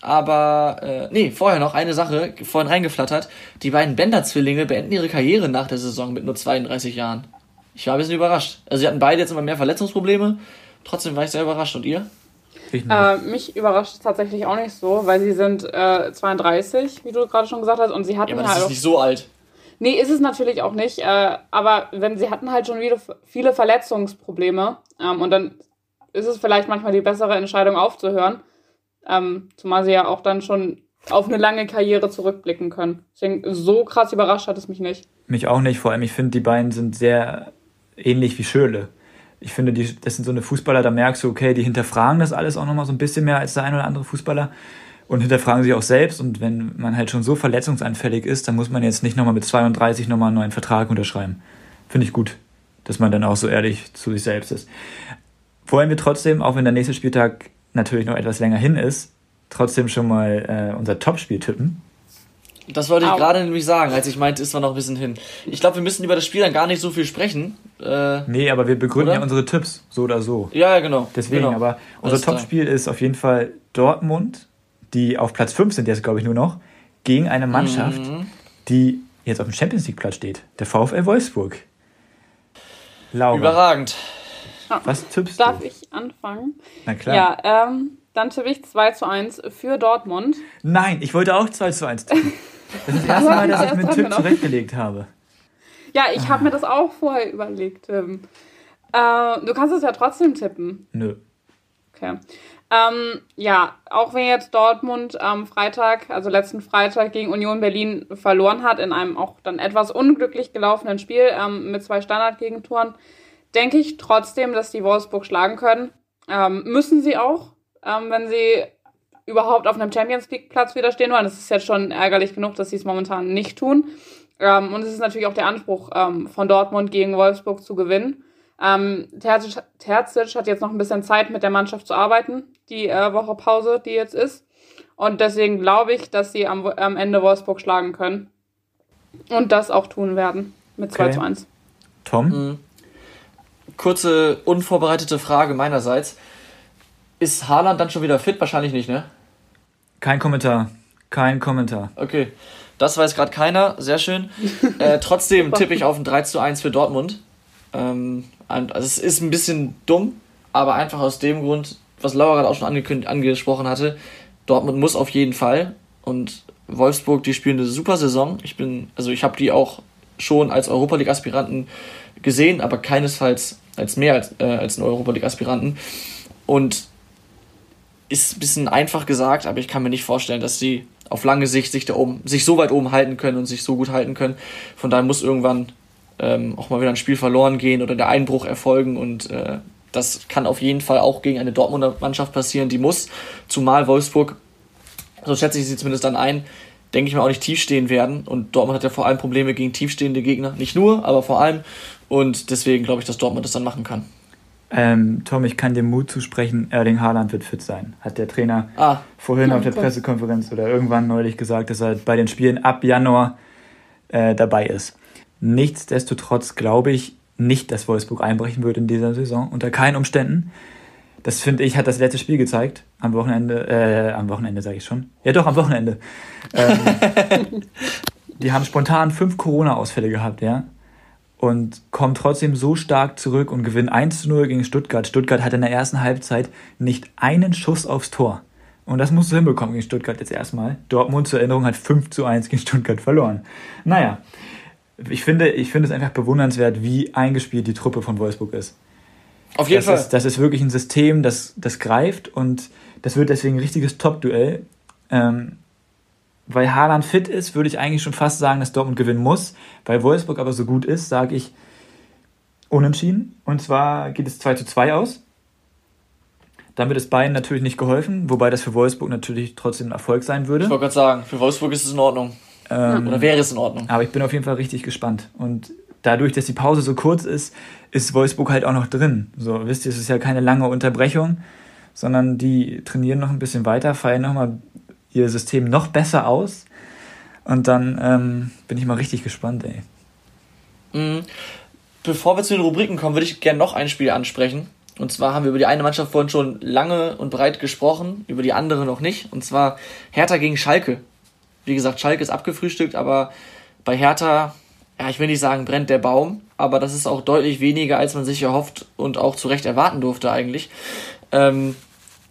aber äh, nee, vorher noch eine Sache, vorhin reingeflattert. Die beiden Bender-Zwillinge beenden ihre Karriere nach der Saison mit nur 32 Jahren. Ich war ein bisschen überrascht. Also sie hatten beide jetzt immer mehr Verletzungsprobleme. Trotzdem war ich sehr überrascht. Und ihr? Äh, mich überrascht es tatsächlich auch nicht so, weil sie sind äh, 32, wie du gerade schon gesagt hast, und sie hatten ja, aber das halt. ist nicht so alt. Nee, ist es natürlich auch nicht. Äh, aber wenn sie hatten halt schon wieder viele Verletzungsprobleme ähm, und dann ist es vielleicht manchmal die bessere Entscheidung aufzuhören. Ähm, zumal sie ja auch dann schon auf eine lange Karriere zurückblicken können. Deswegen so krass überrascht hat es mich nicht. Mich auch nicht, vor allem ich finde, die beiden sind sehr ähnlich wie Schöle. Ich finde, die, das sind so eine Fußballer, da merkst du, okay, die hinterfragen das alles auch nochmal so ein bisschen mehr als der ein oder andere Fußballer und hinterfragen sich auch selbst. Und wenn man halt schon so verletzungsanfällig ist, dann muss man jetzt nicht nochmal mit 32 nochmal einen neuen Vertrag unterschreiben. Finde ich gut, dass man dann auch so ehrlich zu sich selbst ist. Wollen wir trotzdem, auch wenn der nächste Spieltag natürlich noch etwas länger hin ist, trotzdem schon mal äh, unser Topspiel tippen? Das wollte ich gerade nämlich sagen, als ich meinte, ist zwar noch ein bisschen hin. Ich glaube, wir müssen über das Spiel dann gar nicht so viel sprechen. Äh, nee, aber wir begründen oder? ja unsere Tipps, so oder so. Ja, genau. Deswegen, genau. aber unser Topspiel ist auf jeden Fall Dortmund, die auf Platz 5 sind jetzt, glaube ich, nur noch, gegen eine Mannschaft, mhm. die jetzt auf dem Champions League Platz steht. Der VfL Wolfsburg. Laura. Überragend. Was tippst Darf du? Darf ich anfangen? Na klar. Ja, ähm, dann tippe ich 2 zu 1 für Dortmund. Nein, ich wollte auch 2 zu 1 tippen. Das ist das erste Mal, dass ich mir einen Tipp zurechtgelegt habe. Ja, ich habe mir das auch vorher überlegt. Ähm, äh, du kannst es ja trotzdem tippen. Nö. Okay. Ähm, ja, auch wenn jetzt Dortmund am Freitag, also letzten Freitag gegen Union Berlin verloren hat, in einem auch dann etwas unglücklich gelaufenen Spiel ähm, mit zwei Standardgegentoren, denke ich trotzdem, dass die Wolfsburg schlagen können. Ähm, müssen sie auch, ähm, wenn sie überhaupt auf einem Champions League Platz wieder stehen wollen. Das ist jetzt schon ärgerlich genug, dass sie es momentan nicht tun. Ähm, und es ist natürlich auch der Anspruch ähm, von Dortmund gegen Wolfsburg zu gewinnen. Ähm, Terzic, Terzic hat jetzt noch ein bisschen Zeit mit der Mannschaft zu arbeiten, die äh, Woche Pause, die jetzt ist. Und deswegen glaube ich, dass sie am, am Ende Wolfsburg schlagen können. Und das auch tun werden mit okay. 2 zu 1. Tom? Mhm. Kurze, unvorbereitete Frage meinerseits. Ist Haaland dann schon wieder fit? Wahrscheinlich nicht, ne? Kein Kommentar. Kein Kommentar. Okay. Das weiß gerade keiner. Sehr schön. äh, trotzdem tippe ich auf ein 3 zu 1 für Dortmund. Ähm, also es ist ein bisschen dumm, aber einfach aus dem Grund, was Laura gerade auch schon angekündigt, angesprochen hatte. Dortmund muss auf jeden Fall. Und Wolfsburg, die spielen eine super Saison. Ich bin, also ich habe die auch schon als Europa League Aspiranten gesehen, aber keinesfalls als mehr als, äh, als einen Europa League Aspiranten. Und ist ein bisschen einfach gesagt, aber ich kann mir nicht vorstellen, dass sie auf lange Sicht sich da oben, sich so weit oben halten können und sich so gut halten können. Von daher muss irgendwann ähm, auch mal wieder ein Spiel verloren gehen oder der Einbruch erfolgen und äh, das kann auf jeden Fall auch gegen eine Dortmunder Mannschaft passieren, die muss, zumal Wolfsburg, so schätze ich sie zumindest dann ein, denke ich mal auch nicht tief stehen werden und Dortmund hat ja vor allem Probleme gegen tiefstehende Gegner, nicht nur, aber vor allem und deswegen glaube ich, dass Dortmund das dann machen kann. Ähm, Tom, ich kann dir Mut zusprechen, Erling Haaland wird fit sein. Hat der Trainer ah. vorhin auf der Pressekonferenz oder irgendwann neulich gesagt, dass er bei den Spielen ab Januar äh, dabei ist. Nichtsdestotrotz glaube ich nicht, dass Wolfsburg einbrechen wird in dieser Saison, unter keinen Umständen. Das finde ich, hat das letzte Spiel gezeigt. Am Wochenende, äh, am Wochenende sage ich schon. Ja, doch, am Wochenende. Ähm, die haben spontan fünf Corona-Ausfälle gehabt, ja und kommen trotzdem so stark zurück und gewinnen 1 zu 0 gegen Stuttgart. Stuttgart hat in der ersten Halbzeit nicht einen Schuss aufs Tor. Und das musst du hinbekommen gegen Stuttgart jetzt erstmal. Dortmund zur Erinnerung hat 5 zu 1 gegen Stuttgart verloren. Naja, ich finde, ich finde es einfach bewundernswert, wie eingespielt die Truppe von Wolfsburg ist. Auf jeden das Fall. Ist, das ist wirklich ein System, das, das greift und das wird deswegen ein richtiges Top-Duell. Ähm, weil Haaland fit ist, würde ich eigentlich schon fast sagen, dass Dortmund gewinnen muss. Weil Wolfsburg aber so gut ist, sage ich unentschieden. Und zwar geht es 2 zu 2 aus. Damit ist Bayern natürlich nicht geholfen, wobei das für Wolfsburg natürlich trotzdem ein Erfolg sein würde. Ich wollte gerade sagen, für Wolfsburg ist es in Ordnung. Ähm, Oder wäre es in Ordnung. Aber ich bin auf jeden Fall richtig gespannt. Und dadurch, dass die Pause so kurz ist, ist Wolfsburg halt auch noch drin. So, wisst ihr, es ist ja keine lange Unterbrechung, sondern die trainieren noch ein bisschen weiter, feiern nochmal ihr System noch besser aus. Und dann ähm, bin ich mal richtig gespannt, ey. Mhm. Bevor wir zu den Rubriken kommen, würde ich gerne noch ein Spiel ansprechen. Und zwar haben wir über die eine Mannschaft vorhin schon lange und breit gesprochen, über die andere noch nicht. Und zwar Hertha gegen Schalke. Wie gesagt, Schalke ist abgefrühstückt, aber bei Hertha, ja, ich will nicht sagen, brennt der Baum, aber das ist auch deutlich weniger, als man sich erhofft und auch zu Recht erwarten durfte eigentlich. Ähm,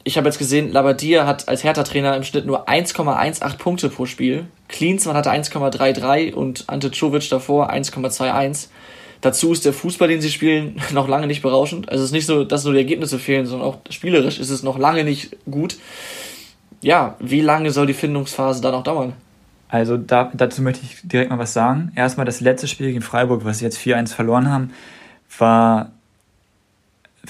ich habe jetzt gesehen, Labadia hat als Hertha-Trainer im Schnitt nur 1,18 Punkte pro Spiel. Klinsmann hatte 1,33 und Ante Czovic davor 1,21. Dazu ist der Fußball, den sie spielen, noch lange nicht berauschend. Also es ist nicht so, dass nur die Ergebnisse fehlen, sondern auch spielerisch ist es noch lange nicht gut. Ja, wie lange soll die Findungsphase da noch dauern? Also da, dazu möchte ich direkt mal was sagen. Erstmal das letzte Spiel gegen Freiburg, was sie jetzt 4-1 verloren haben, war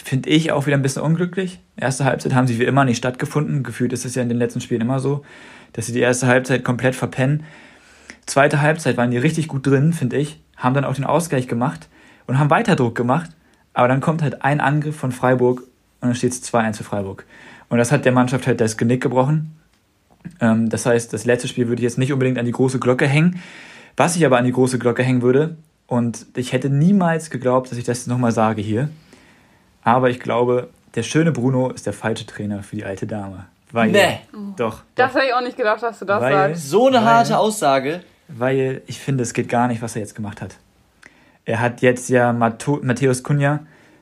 finde ich auch wieder ein bisschen unglücklich. Erste Halbzeit haben sie wie immer nicht stattgefunden. Gefühlt ist es ja in den letzten Spielen immer so, dass sie die erste Halbzeit komplett verpennen. Zweite Halbzeit waren die richtig gut drin, finde ich. Haben dann auch den Ausgleich gemacht und haben weiter Druck gemacht. Aber dann kommt halt ein Angriff von Freiburg und dann steht es 2-1 für Freiburg. Und das hat der Mannschaft halt das Genick gebrochen. Ähm, das heißt, das letzte Spiel würde ich jetzt nicht unbedingt an die große Glocke hängen. Was ich aber an die große Glocke hängen würde, und ich hätte niemals geglaubt, dass ich das nochmal sage hier, aber ich glaube, der schöne Bruno ist der falsche Trainer für die alte Dame. Weil, nee. Doch. Das hätte ich auch nicht gedacht, dass du das weil, sagst. So eine weil, harte Aussage. Weil ich finde, es geht gar nicht, was er jetzt gemacht hat. Er hat jetzt ja Matthäus Kunja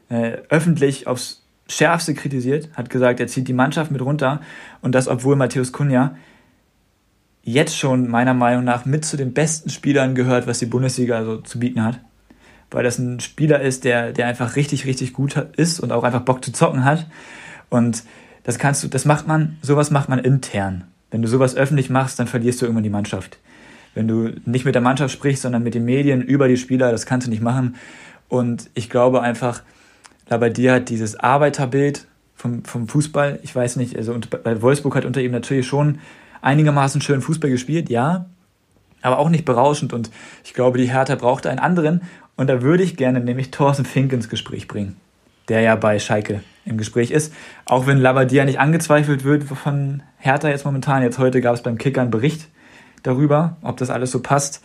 äh, öffentlich aufs Schärfste kritisiert, hat gesagt, er zieht die Mannschaft mit runter und das, obwohl Matthäus Kunja jetzt schon meiner Meinung nach mit zu den besten Spielern gehört, was die Bundesliga also zu bieten hat weil das ein Spieler ist, der, der einfach richtig, richtig gut ist und auch einfach Bock zu zocken hat. Und das kannst du, das macht man, sowas macht man intern. Wenn du sowas öffentlich machst, dann verlierst du irgendwann die Mannschaft. Wenn du nicht mit der Mannschaft sprichst, sondern mit den Medien über die Spieler, das kannst du nicht machen. Und ich glaube einfach, Labadier hat dieses Arbeiterbild vom, vom Fußball, ich weiß nicht, also bei Wolfsburg hat unter ihm natürlich schon einigermaßen schön Fußball gespielt, ja, aber auch nicht berauschend. Und ich glaube, die Hertha brauchte einen anderen. Und da würde ich gerne nämlich Thorsten Fink ins Gespräch bringen, der ja bei Schalke im Gespräch ist. Auch wenn Labadia nicht angezweifelt wird von Hertha jetzt momentan. Jetzt heute gab es beim Kicker einen Bericht darüber, ob das alles so passt.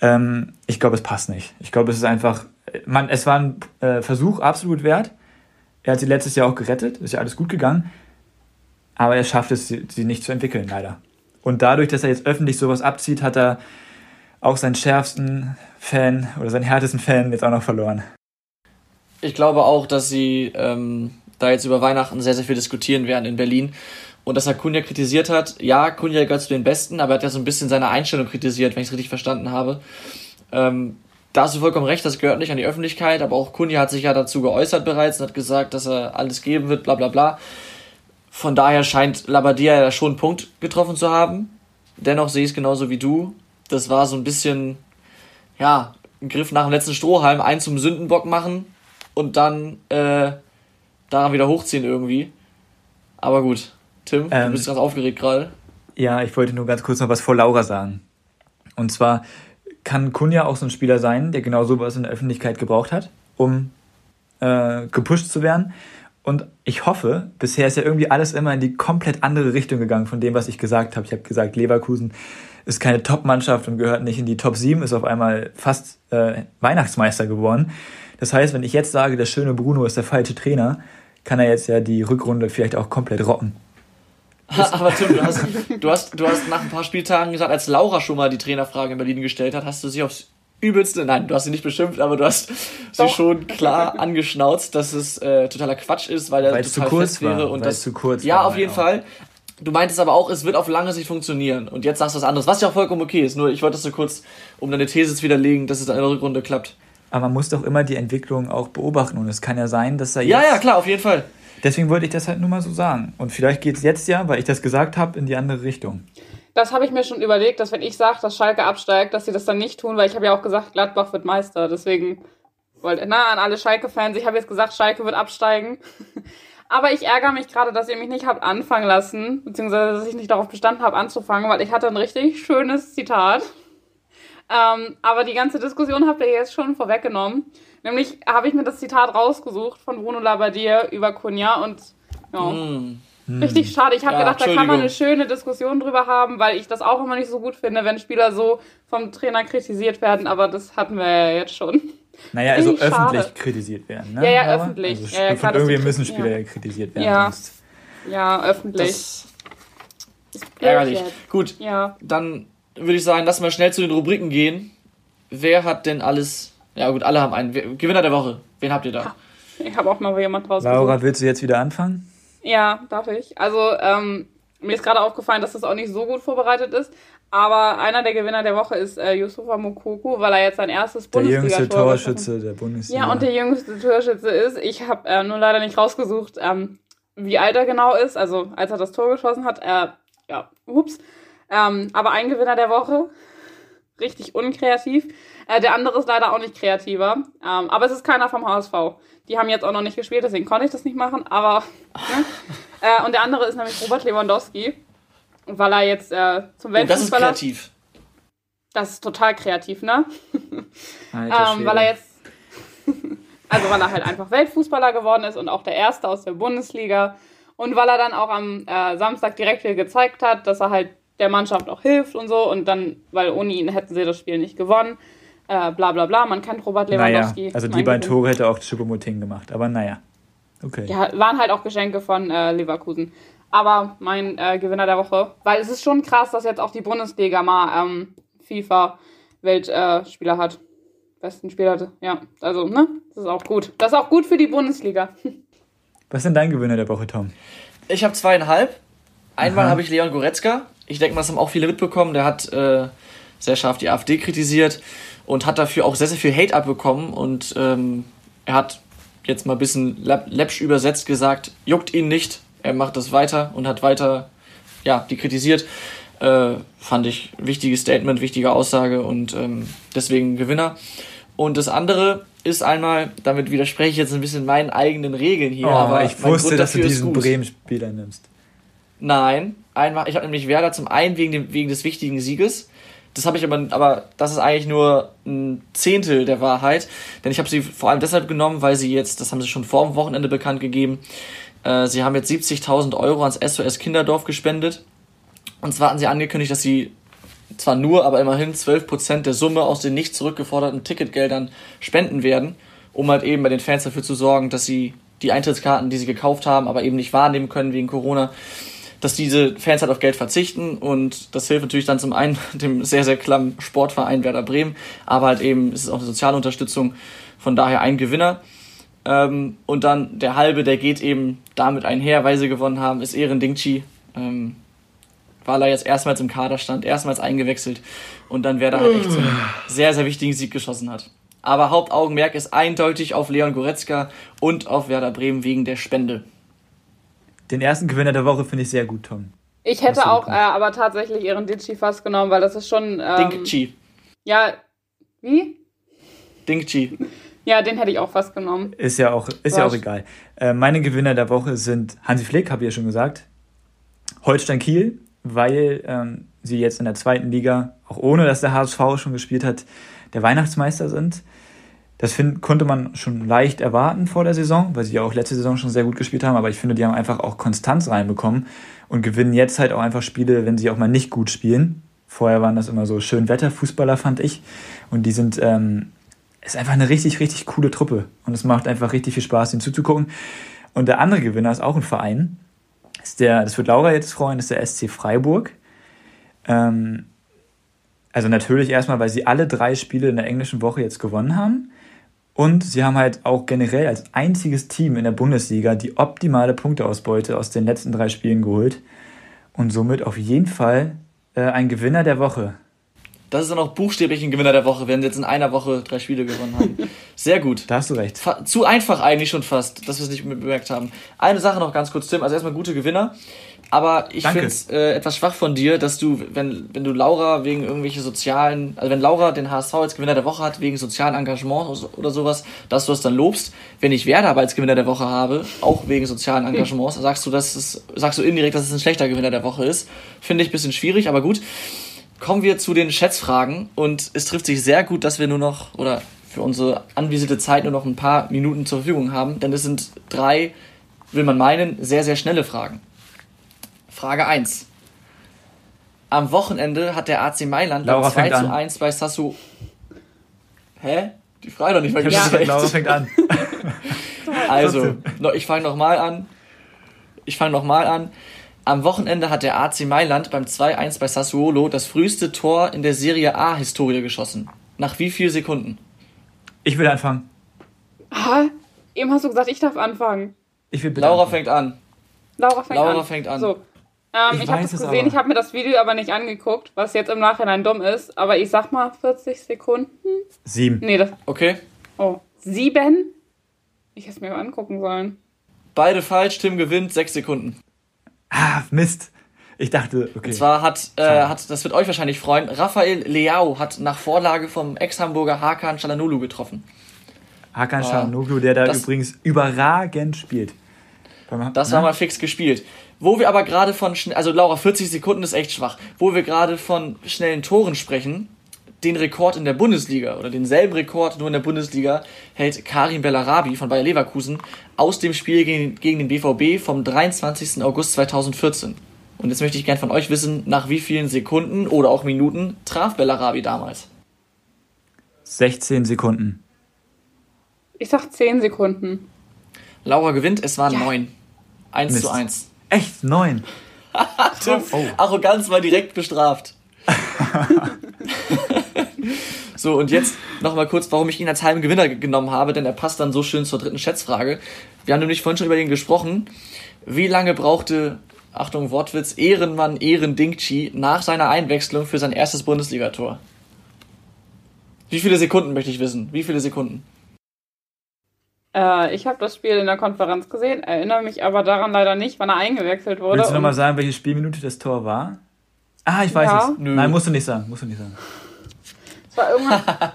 Ähm, ich glaube, es passt nicht. Ich glaube, es ist einfach, man, es war ein äh, Versuch absolut wert. Er hat sie letztes Jahr auch gerettet, ist ja alles gut gegangen. Aber er schafft es, sie, sie nicht zu entwickeln, leider. Und dadurch, dass er jetzt öffentlich sowas abzieht, hat er auch seinen schärfsten Fan oder seinen härtesten Fan jetzt auch noch verloren. Ich glaube auch, dass sie ähm, da jetzt über Weihnachten sehr, sehr viel diskutieren werden in Berlin. Und dass er Kunja kritisiert hat, ja, Kunja gehört zu den Besten, aber er hat ja so ein bisschen seine Einstellung kritisiert, wenn ich es richtig verstanden habe. Ähm, da hast du vollkommen recht, das gehört nicht an die Öffentlichkeit, aber auch Kunja hat sich ja dazu geäußert bereits und hat gesagt, dass er alles geben wird, bla bla bla. Von daher scheint Labadia ja schon einen Punkt getroffen zu haben. Dennoch sehe ich es genauso wie du. Das war so ein bisschen, ja, ein Griff nach dem letzten Strohhalm, einen zum Sündenbock machen und dann äh, daran wieder hochziehen irgendwie. Aber gut, Tim, ähm, du bist ganz aufgeregt gerade. Ja, ich wollte nur ganz kurz noch was vor Laura sagen. Und zwar kann Kunja auch so ein Spieler sein, der genau sowas in der Öffentlichkeit gebraucht hat, um äh, gepusht zu werden. Und ich hoffe, bisher ist ja irgendwie alles immer in die komplett andere Richtung gegangen von dem, was ich gesagt habe. Ich habe gesagt, Leverkusen ist keine Top-Mannschaft und gehört nicht in die Top 7, ist auf einmal fast äh, Weihnachtsmeister geworden. Das heißt, wenn ich jetzt sage, der schöne Bruno ist der falsche Trainer, kann er jetzt ja die Rückrunde vielleicht auch komplett rocken. Aber Tim, du hast, du, hast, du hast nach ein paar Spieltagen gesagt, als Laura schon mal die Trainerfrage in Berlin gestellt hat, hast du sie aufs übelste, nein, du hast sie nicht beschimpft, aber du hast Doch. sie schon klar angeschnauzt, dass es äh, totaler Quatsch ist, weil er total zu kurz fest wäre war, und das zu kurz Ja, auf jeden auch. Fall. Du meintest aber auch, es wird auf lange Sicht funktionieren. Und jetzt sagst du was anderes, was ja auch vollkommen okay ist. Nur ich wollte das so kurz, um deine These zu widerlegen, dass es in der Rückrunde klappt. Aber man muss doch immer die Entwicklung auch beobachten. Und es kann ja sein, dass er jetzt. Ja, ja, klar, auf jeden Fall. Deswegen wollte ich das halt nur mal so sagen. Und vielleicht geht es jetzt ja, weil ich das gesagt habe, in die andere Richtung. Das habe ich mir schon überlegt, dass wenn ich sage, dass Schalke absteigt, dass sie das dann nicht tun, weil ich habe ja auch gesagt, Gladbach wird Meister. Deswegen, wollte, na, an alle Schalke-Fans, ich habe jetzt gesagt, Schalke wird absteigen. Aber ich ärgere mich gerade, dass ihr mich nicht habt anfangen lassen, beziehungsweise dass ich nicht darauf bestanden habe anzufangen, weil ich hatte ein richtig schönes Zitat. Ähm, aber die ganze Diskussion habt ihr jetzt schon vorweggenommen. Nämlich habe ich mir das Zitat rausgesucht von Bruno Labbadia über Kunja und ja, mm. richtig schade. Ich habe ja, gedacht, da kann man eine schöne Diskussion drüber haben, weil ich das auch immer nicht so gut finde, wenn Spieler so vom Trainer kritisiert werden, aber das hatten wir ja jetzt schon. Naja, also öffentlich schade. kritisiert werden, ne? Ja, ja, aber öffentlich. Also, ja, ja, irgendwie müssen Spieler ja. kritisiert werden. Ja, ja öffentlich. Das ist ärgerlich. Gut, ja. dann würde ich sagen, lass mal schnell zu den Rubriken gehen. Wer hat denn alles ja, gut, alle haben einen. Gewinner der Woche. Wen habt ihr da? Ich habe auch mal jemand rausgesucht. Laura, willst du jetzt wieder anfangen? Ja, darf ich. Also, ähm, mir ist gerade aufgefallen, dass das auch nicht so gut vorbereitet ist. Aber einer der Gewinner der Woche ist äh, Yusufa Mokoko, weil er jetzt sein erstes Bundesliga-Tor Der jüngste Torschütze der Bundesliga. Ja, und der jüngste Torschütze ist. Ich habe äh, nur leider nicht rausgesucht, ähm, wie alt er genau ist. Also, als er das Tor geschossen hat. Äh, ja, ups. Ähm, aber ein Gewinner der Woche. Richtig unkreativ. Äh, der andere ist leider auch nicht kreativer. Ähm, aber es ist keiner vom HSV. Die haben jetzt auch noch nicht gespielt, deswegen konnte ich das nicht machen. Aber. Ne? äh, und der andere ist nämlich Robert Lewandowski. Weil er jetzt äh, zum Weltfußballer. das ist kreativ. Das ist total kreativ, ne? ähm, weil er jetzt. also, weil er halt einfach Weltfußballer geworden ist und auch der Erste aus der Bundesliga. Und weil er dann auch am äh, Samstag direkt wieder gezeigt hat, dass er halt der Mannschaft auch hilft und so. Und dann, weil ohne ihn hätten sie das Spiel nicht gewonnen äh, bla bla bla. Man kennt Robert Lewandowski. Naja, also die beiden Tore hätte auch Choupo-Moting gemacht, aber naja. Okay. Ja, waren halt auch Geschenke von äh, Leverkusen. Aber mein äh, Gewinner der Woche, weil es ist schon krass, dass jetzt auch die Bundesliga mal ähm, FIFA-Weltspieler äh, hat. Besten Spieler, ja. Also, ne? Das ist auch gut. Das ist auch gut für die Bundesliga. Was denn dein Gewinner der Woche, Tom? Ich habe zweieinhalb. Einmal habe ich Leon Goretzka. Ich denke mal, das haben auch viele mitbekommen. Der hat äh, sehr scharf die AfD kritisiert und hat dafür auch sehr, sehr viel Hate abbekommen. Und ähm, er hat jetzt mal ein bisschen läppsch übersetzt gesagt, juckt ihn nicht, er macht das weiter und hat weiter, ja, die kritisiert. Äh, fand ich wichtiges Statement, wichtige Aussage und ähm, deswegen Gewinner. Und das andere ist einmal, damit widerspreche ich jetzt ein bisschen meinen eigenen Regeln hier. Oh, aber ich wusste, dass du diesen Bremen-Spieler nimmst. Nein, einmal, ich habe nämlich Werder zum einen wegen, dem, wegen des wichtigen Sieges das habe ich aber, aber das ist eigentlich nur ein Zehntel der Wahrheit, denn ich habe sie vor allem deshalb genommen, weil sie jetzt, das haben sie schon vor dem Wochenende bekannt gegeben, äh, sie haben jetzt 70.000 Euro ans SOS Kinderdorf gespendet. Und zwar hatten sie angekündigt, dass sie zwar nur, aber immerhin 12% der Summe aus den nicht zurückgeforderten Ticketgeldern spenden werden, um halt eben bei den Fans dafür zu sorgen, dass sie die Eintrittskarten, die sie gekauft haben, aber eben nicht wahrnehmen können wegen Corona, dass diese Fans halt auf Geld verzichten und das hilft natürlich dann zum einen dem sehr, sehr klammen Sportverein Werder Bremen, aber halt eben ist es auch eine soziale Unterstützung, von daher ein Gewinner. Ähm, und dann der halbe, der geht eben damit einher, weil sie gewonnen haben, ist Ehren Dingchi. Ähm, weil er jetzt erstmals im Kader stand, erstmals eingewechselt und dann Werder halt echt so einen sehr, sehr wichtigen Sieg geschossen hat. Aber Hauptaugenmerk ist eindeutig auf Leon Goretzka und auf Werder Bremen wegen der Spende. Den ersten Gewinner der Woche finde ich sehr gut, Tom. Ich hätte auch äh, aber tatsächlich ihren Ditschi fast genommen, weil das ist schon. Ähm, Dingchi. Ja, wie? Dingchi. Ja, den hätte ich auch fast genommen. Ist ja auch, ist ja auch egal. Äh, meine Gewinner der Woche sind Hansi Flick, habe ich ja schon gesagt. Holstein Kiel, weil ähm, sie jetzt in der zweiten Liga, auch ohne dass der HSV schon gespielt hat, der Weihnachtsmeister sind. Das find, konnte man schon leicht erwarten vor der Saison, weil sie ja auch letzte Saison schon sehr gut gespielt haben, aber ich finde, die haben einfach auch Konstanz reinbekommen und gewinnen jetzt halt auch einfach Spiele, wenn sie auch mal nicht gut spielen. Vorher waren das immer so Schönwetterfußballer, fand ich. Und die sind, ähm, ist einfach eine richtig, richtig coole Truppe. Und es macht einfach richtig viel Spaß, ihnen zuzugucken. Und der andere Gewinner ist auch ein Verein. Ist der, das wird Laura jetzt freuen, ist der SC Freiburg. Ähm, also natürlich erstmal, weil sie alle drei Spiele in der englischen Woche jetzt gewonnen haben. Und sie haben halt auch generell als einziges Team in der Bundesliga die optimale Punkteausbeute aus den letzten drei Spielen geholt. Und somit auf jeden Fall äh, ein Gewinner der Woche. Das ist dann auch buchstäblich ein Gewinner der Woche, wenn sie jetzt in einer Woche drei Spiele gewonnen haben. Sehr gut. Da hast du recht. Fa zu einfach eigentlich schon fast, dass wir es nicht bemerkt haben. Eine Sache noch ganz kurz, Tim. Also erstmal gute Gewinner. Aber ich finde es äh, etwas schwach von dir, dass du, wenn, wenn du Laura wegen irgendwelche sozialen, also wenn Laura den HSV als Gewinner der Woche hat, wegen sozialen Engagements oder sowas, dass du es dann lobst. Wenn ich Werder aber als Gewinner der Woche habe, auch wegen sozialen Engagements, sagst du, dass es, sagst du indirekt, dass es ein schlechter Gewinner der Woche ist. Finde ich ein bisschen schwierig, aber gut. Kommen wir zu den Schätzfragen und es trifft sich sehr gut, dass wir nur noch, oder für unsere anvisierte Zeit nur noch ein paar Minuten zur Verfügung haben, denn es sind drei, will man meinen, sehr, sehr schnelle Fragen. Frage 1. Am Wochenende hat der AC Mailand Laura beim 2 fängt zu an. 1 bei Sassu. Hä? Die Frage doch nicht Ich vergessen. hab gesagt, Laura fängt an. Also, ich fange nochmal an. Ich fange nochmal an. Am Wochenende hat der AC Mailand beim 2-1 bei Sassuolo das früheste Tor in der Serie A-Historie geschossen. Nach wie vielen Sekunden? Ich will anfangen. Ah, eben hast du gesagt, ich darf anfangen. Ich will bitte Laura anfangen. fängt an. Laura fängt Laura an. fängt an. So. Ähm, Ich ich habe das es gesehen, aber. ich habe mir das Video aber nicht angeguckt, was jetzt im Nachhinein dumm ist. Aber ich sag mal 40 Sekunden. Sieben. Nee, das. Okay. Oh. Sieben? Ich hätte es mir mal angucken sollen. Beide falsch. Tim gewinnt. Sechs Sekunden. Ah, Mist. Ich dachte, okay. Und zwar hat, äh, hat, das wird euch wahrscheinlich freuen, Raphael Leao hat nach Vorlage vom Ex-Hamburger Hakan Çalhanoğlu getroffen. Hakan Ah, Çalhanoğlu, der da das- übrigens überragend spielt. Das Na? war mal fix gespielt. Wo wir aber gerade von, also Laura, 40 Sekunden ist echt schwach. Wo wir gerade von schnellen Toren sprechen, den Rekord in der Bundesliga oder denselben Rekord nur in der Bundesliga hält Karim Bellarabi von Bayer Leverkusen aus dem Spiel gegen, gegen den BVB vom 23. August 2014. Und jetzt möchte ich gern von euch wissen, nach wie vielen Sekunden oder auch Minuten traf Bellarabi damals? 16 Sekunden. Ich sag 10 Sekunden. Laura gewinnt, es waren Ja. neun. 1 Mist. zu 1. Echt? Neun? Tim, Oh. Arroganz war direkt bestraft. so, und jetzt nochmal kurz, warum ich ihn als halben Gewinner ge- genommen habe, denn er passt dann so schön zur dritten Schätzfrage. Wir haben nämlich vorhin schon über ihn gesprochen. Wie lange brauchte, Achtung, Wortwitz, Ehrenmann Ehrendingchi nach seiner Einwechslung für sein erstes Bundesligator? Wie viele Sekunden möchte ich wissen? Wie viele Sekunden? Äh, ich habe das Spiel in der Konferenz gesehen, erinnere mich aber daran leider nicht, wann er eingewechselt wurde. Willst du nochmal sagen, welche Spielminute das Tor war? Ah, ich weiß Ja. es. Nö. Nein, musst du nicht sagen. Musst du nicht sagen. War irgendwann.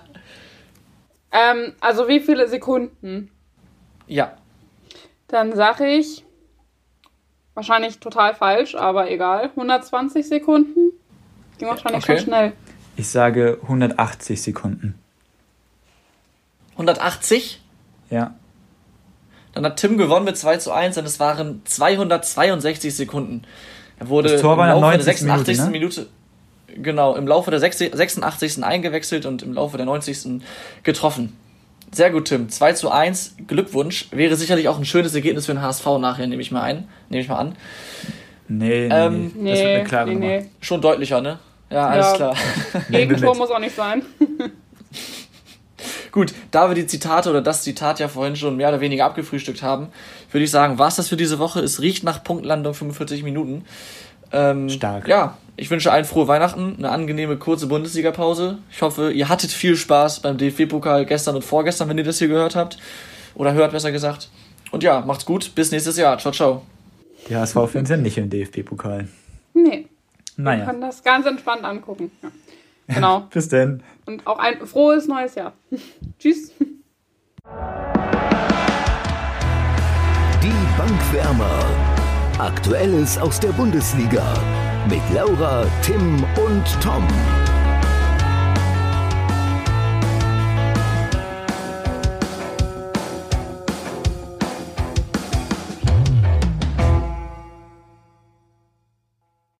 ähm, also wie viele Sekunden? Ja. Dann sag ich. Wahrscheinlich total falsch, aber egal. 120 Sekunden? Ging wahrscheinlich Okay. schon schnell. Ich sage 180 Sekunden. 180? Ja. Dann hat Tim gewonnen mit 2 zu 1 und es waren 262 Sekunden. Er wurde Das Tor war in der Laufe der 90. 86. Minute, Minute, genau, im Laufe der 60 86. eingewechselt und im Laufe der 90. getroffen. Sehr gut, Tim. 2 zu 1. Glückwunsch. Wäre sicherlich auch ein schönes Ergebnis für den HSV nachher, nehme ich mal ein. Nehme ich mal an. Nee, nee, Ähm, nee. Das wird eine klare nee, Nummer. nee. Schon deutlicher, ne? Ja, alles Ja. klar. Gegentor muss auch nicht sein. Gut, da wir die Zitate oder das Zitat ja vorhin schon mehr oder weniger abgefrühstückt haben, würde ich sagen, war's das für diese Woche. Es riecht nach Punktlandung 45 Minuten. Ähm, Stark. Ja, ich wünsche allen frohe Weihnachten, eine angenehme kurze Bundesliga-Pause. Ich hoffe, ihr hattet viel Spaß beim DFB-Pokal gestern und vorgestern, wenn ihr das hier gehört habt. Oder hört, besser gesagt. Und ja, macht's gut. Bis nächstes Jahr. Ciao, ciao. Die HSV-Fans sind nicht im DFB-Pokal. Nee. Naja. Man kann das ganz entspannt angucken. Ja. Genau. Bis denn. Und auch ein frohes neues Jahr. Tschüss. Die Bankwärmer. Aktuelles aus der Bundesliga mit Laura, Tim und Tom.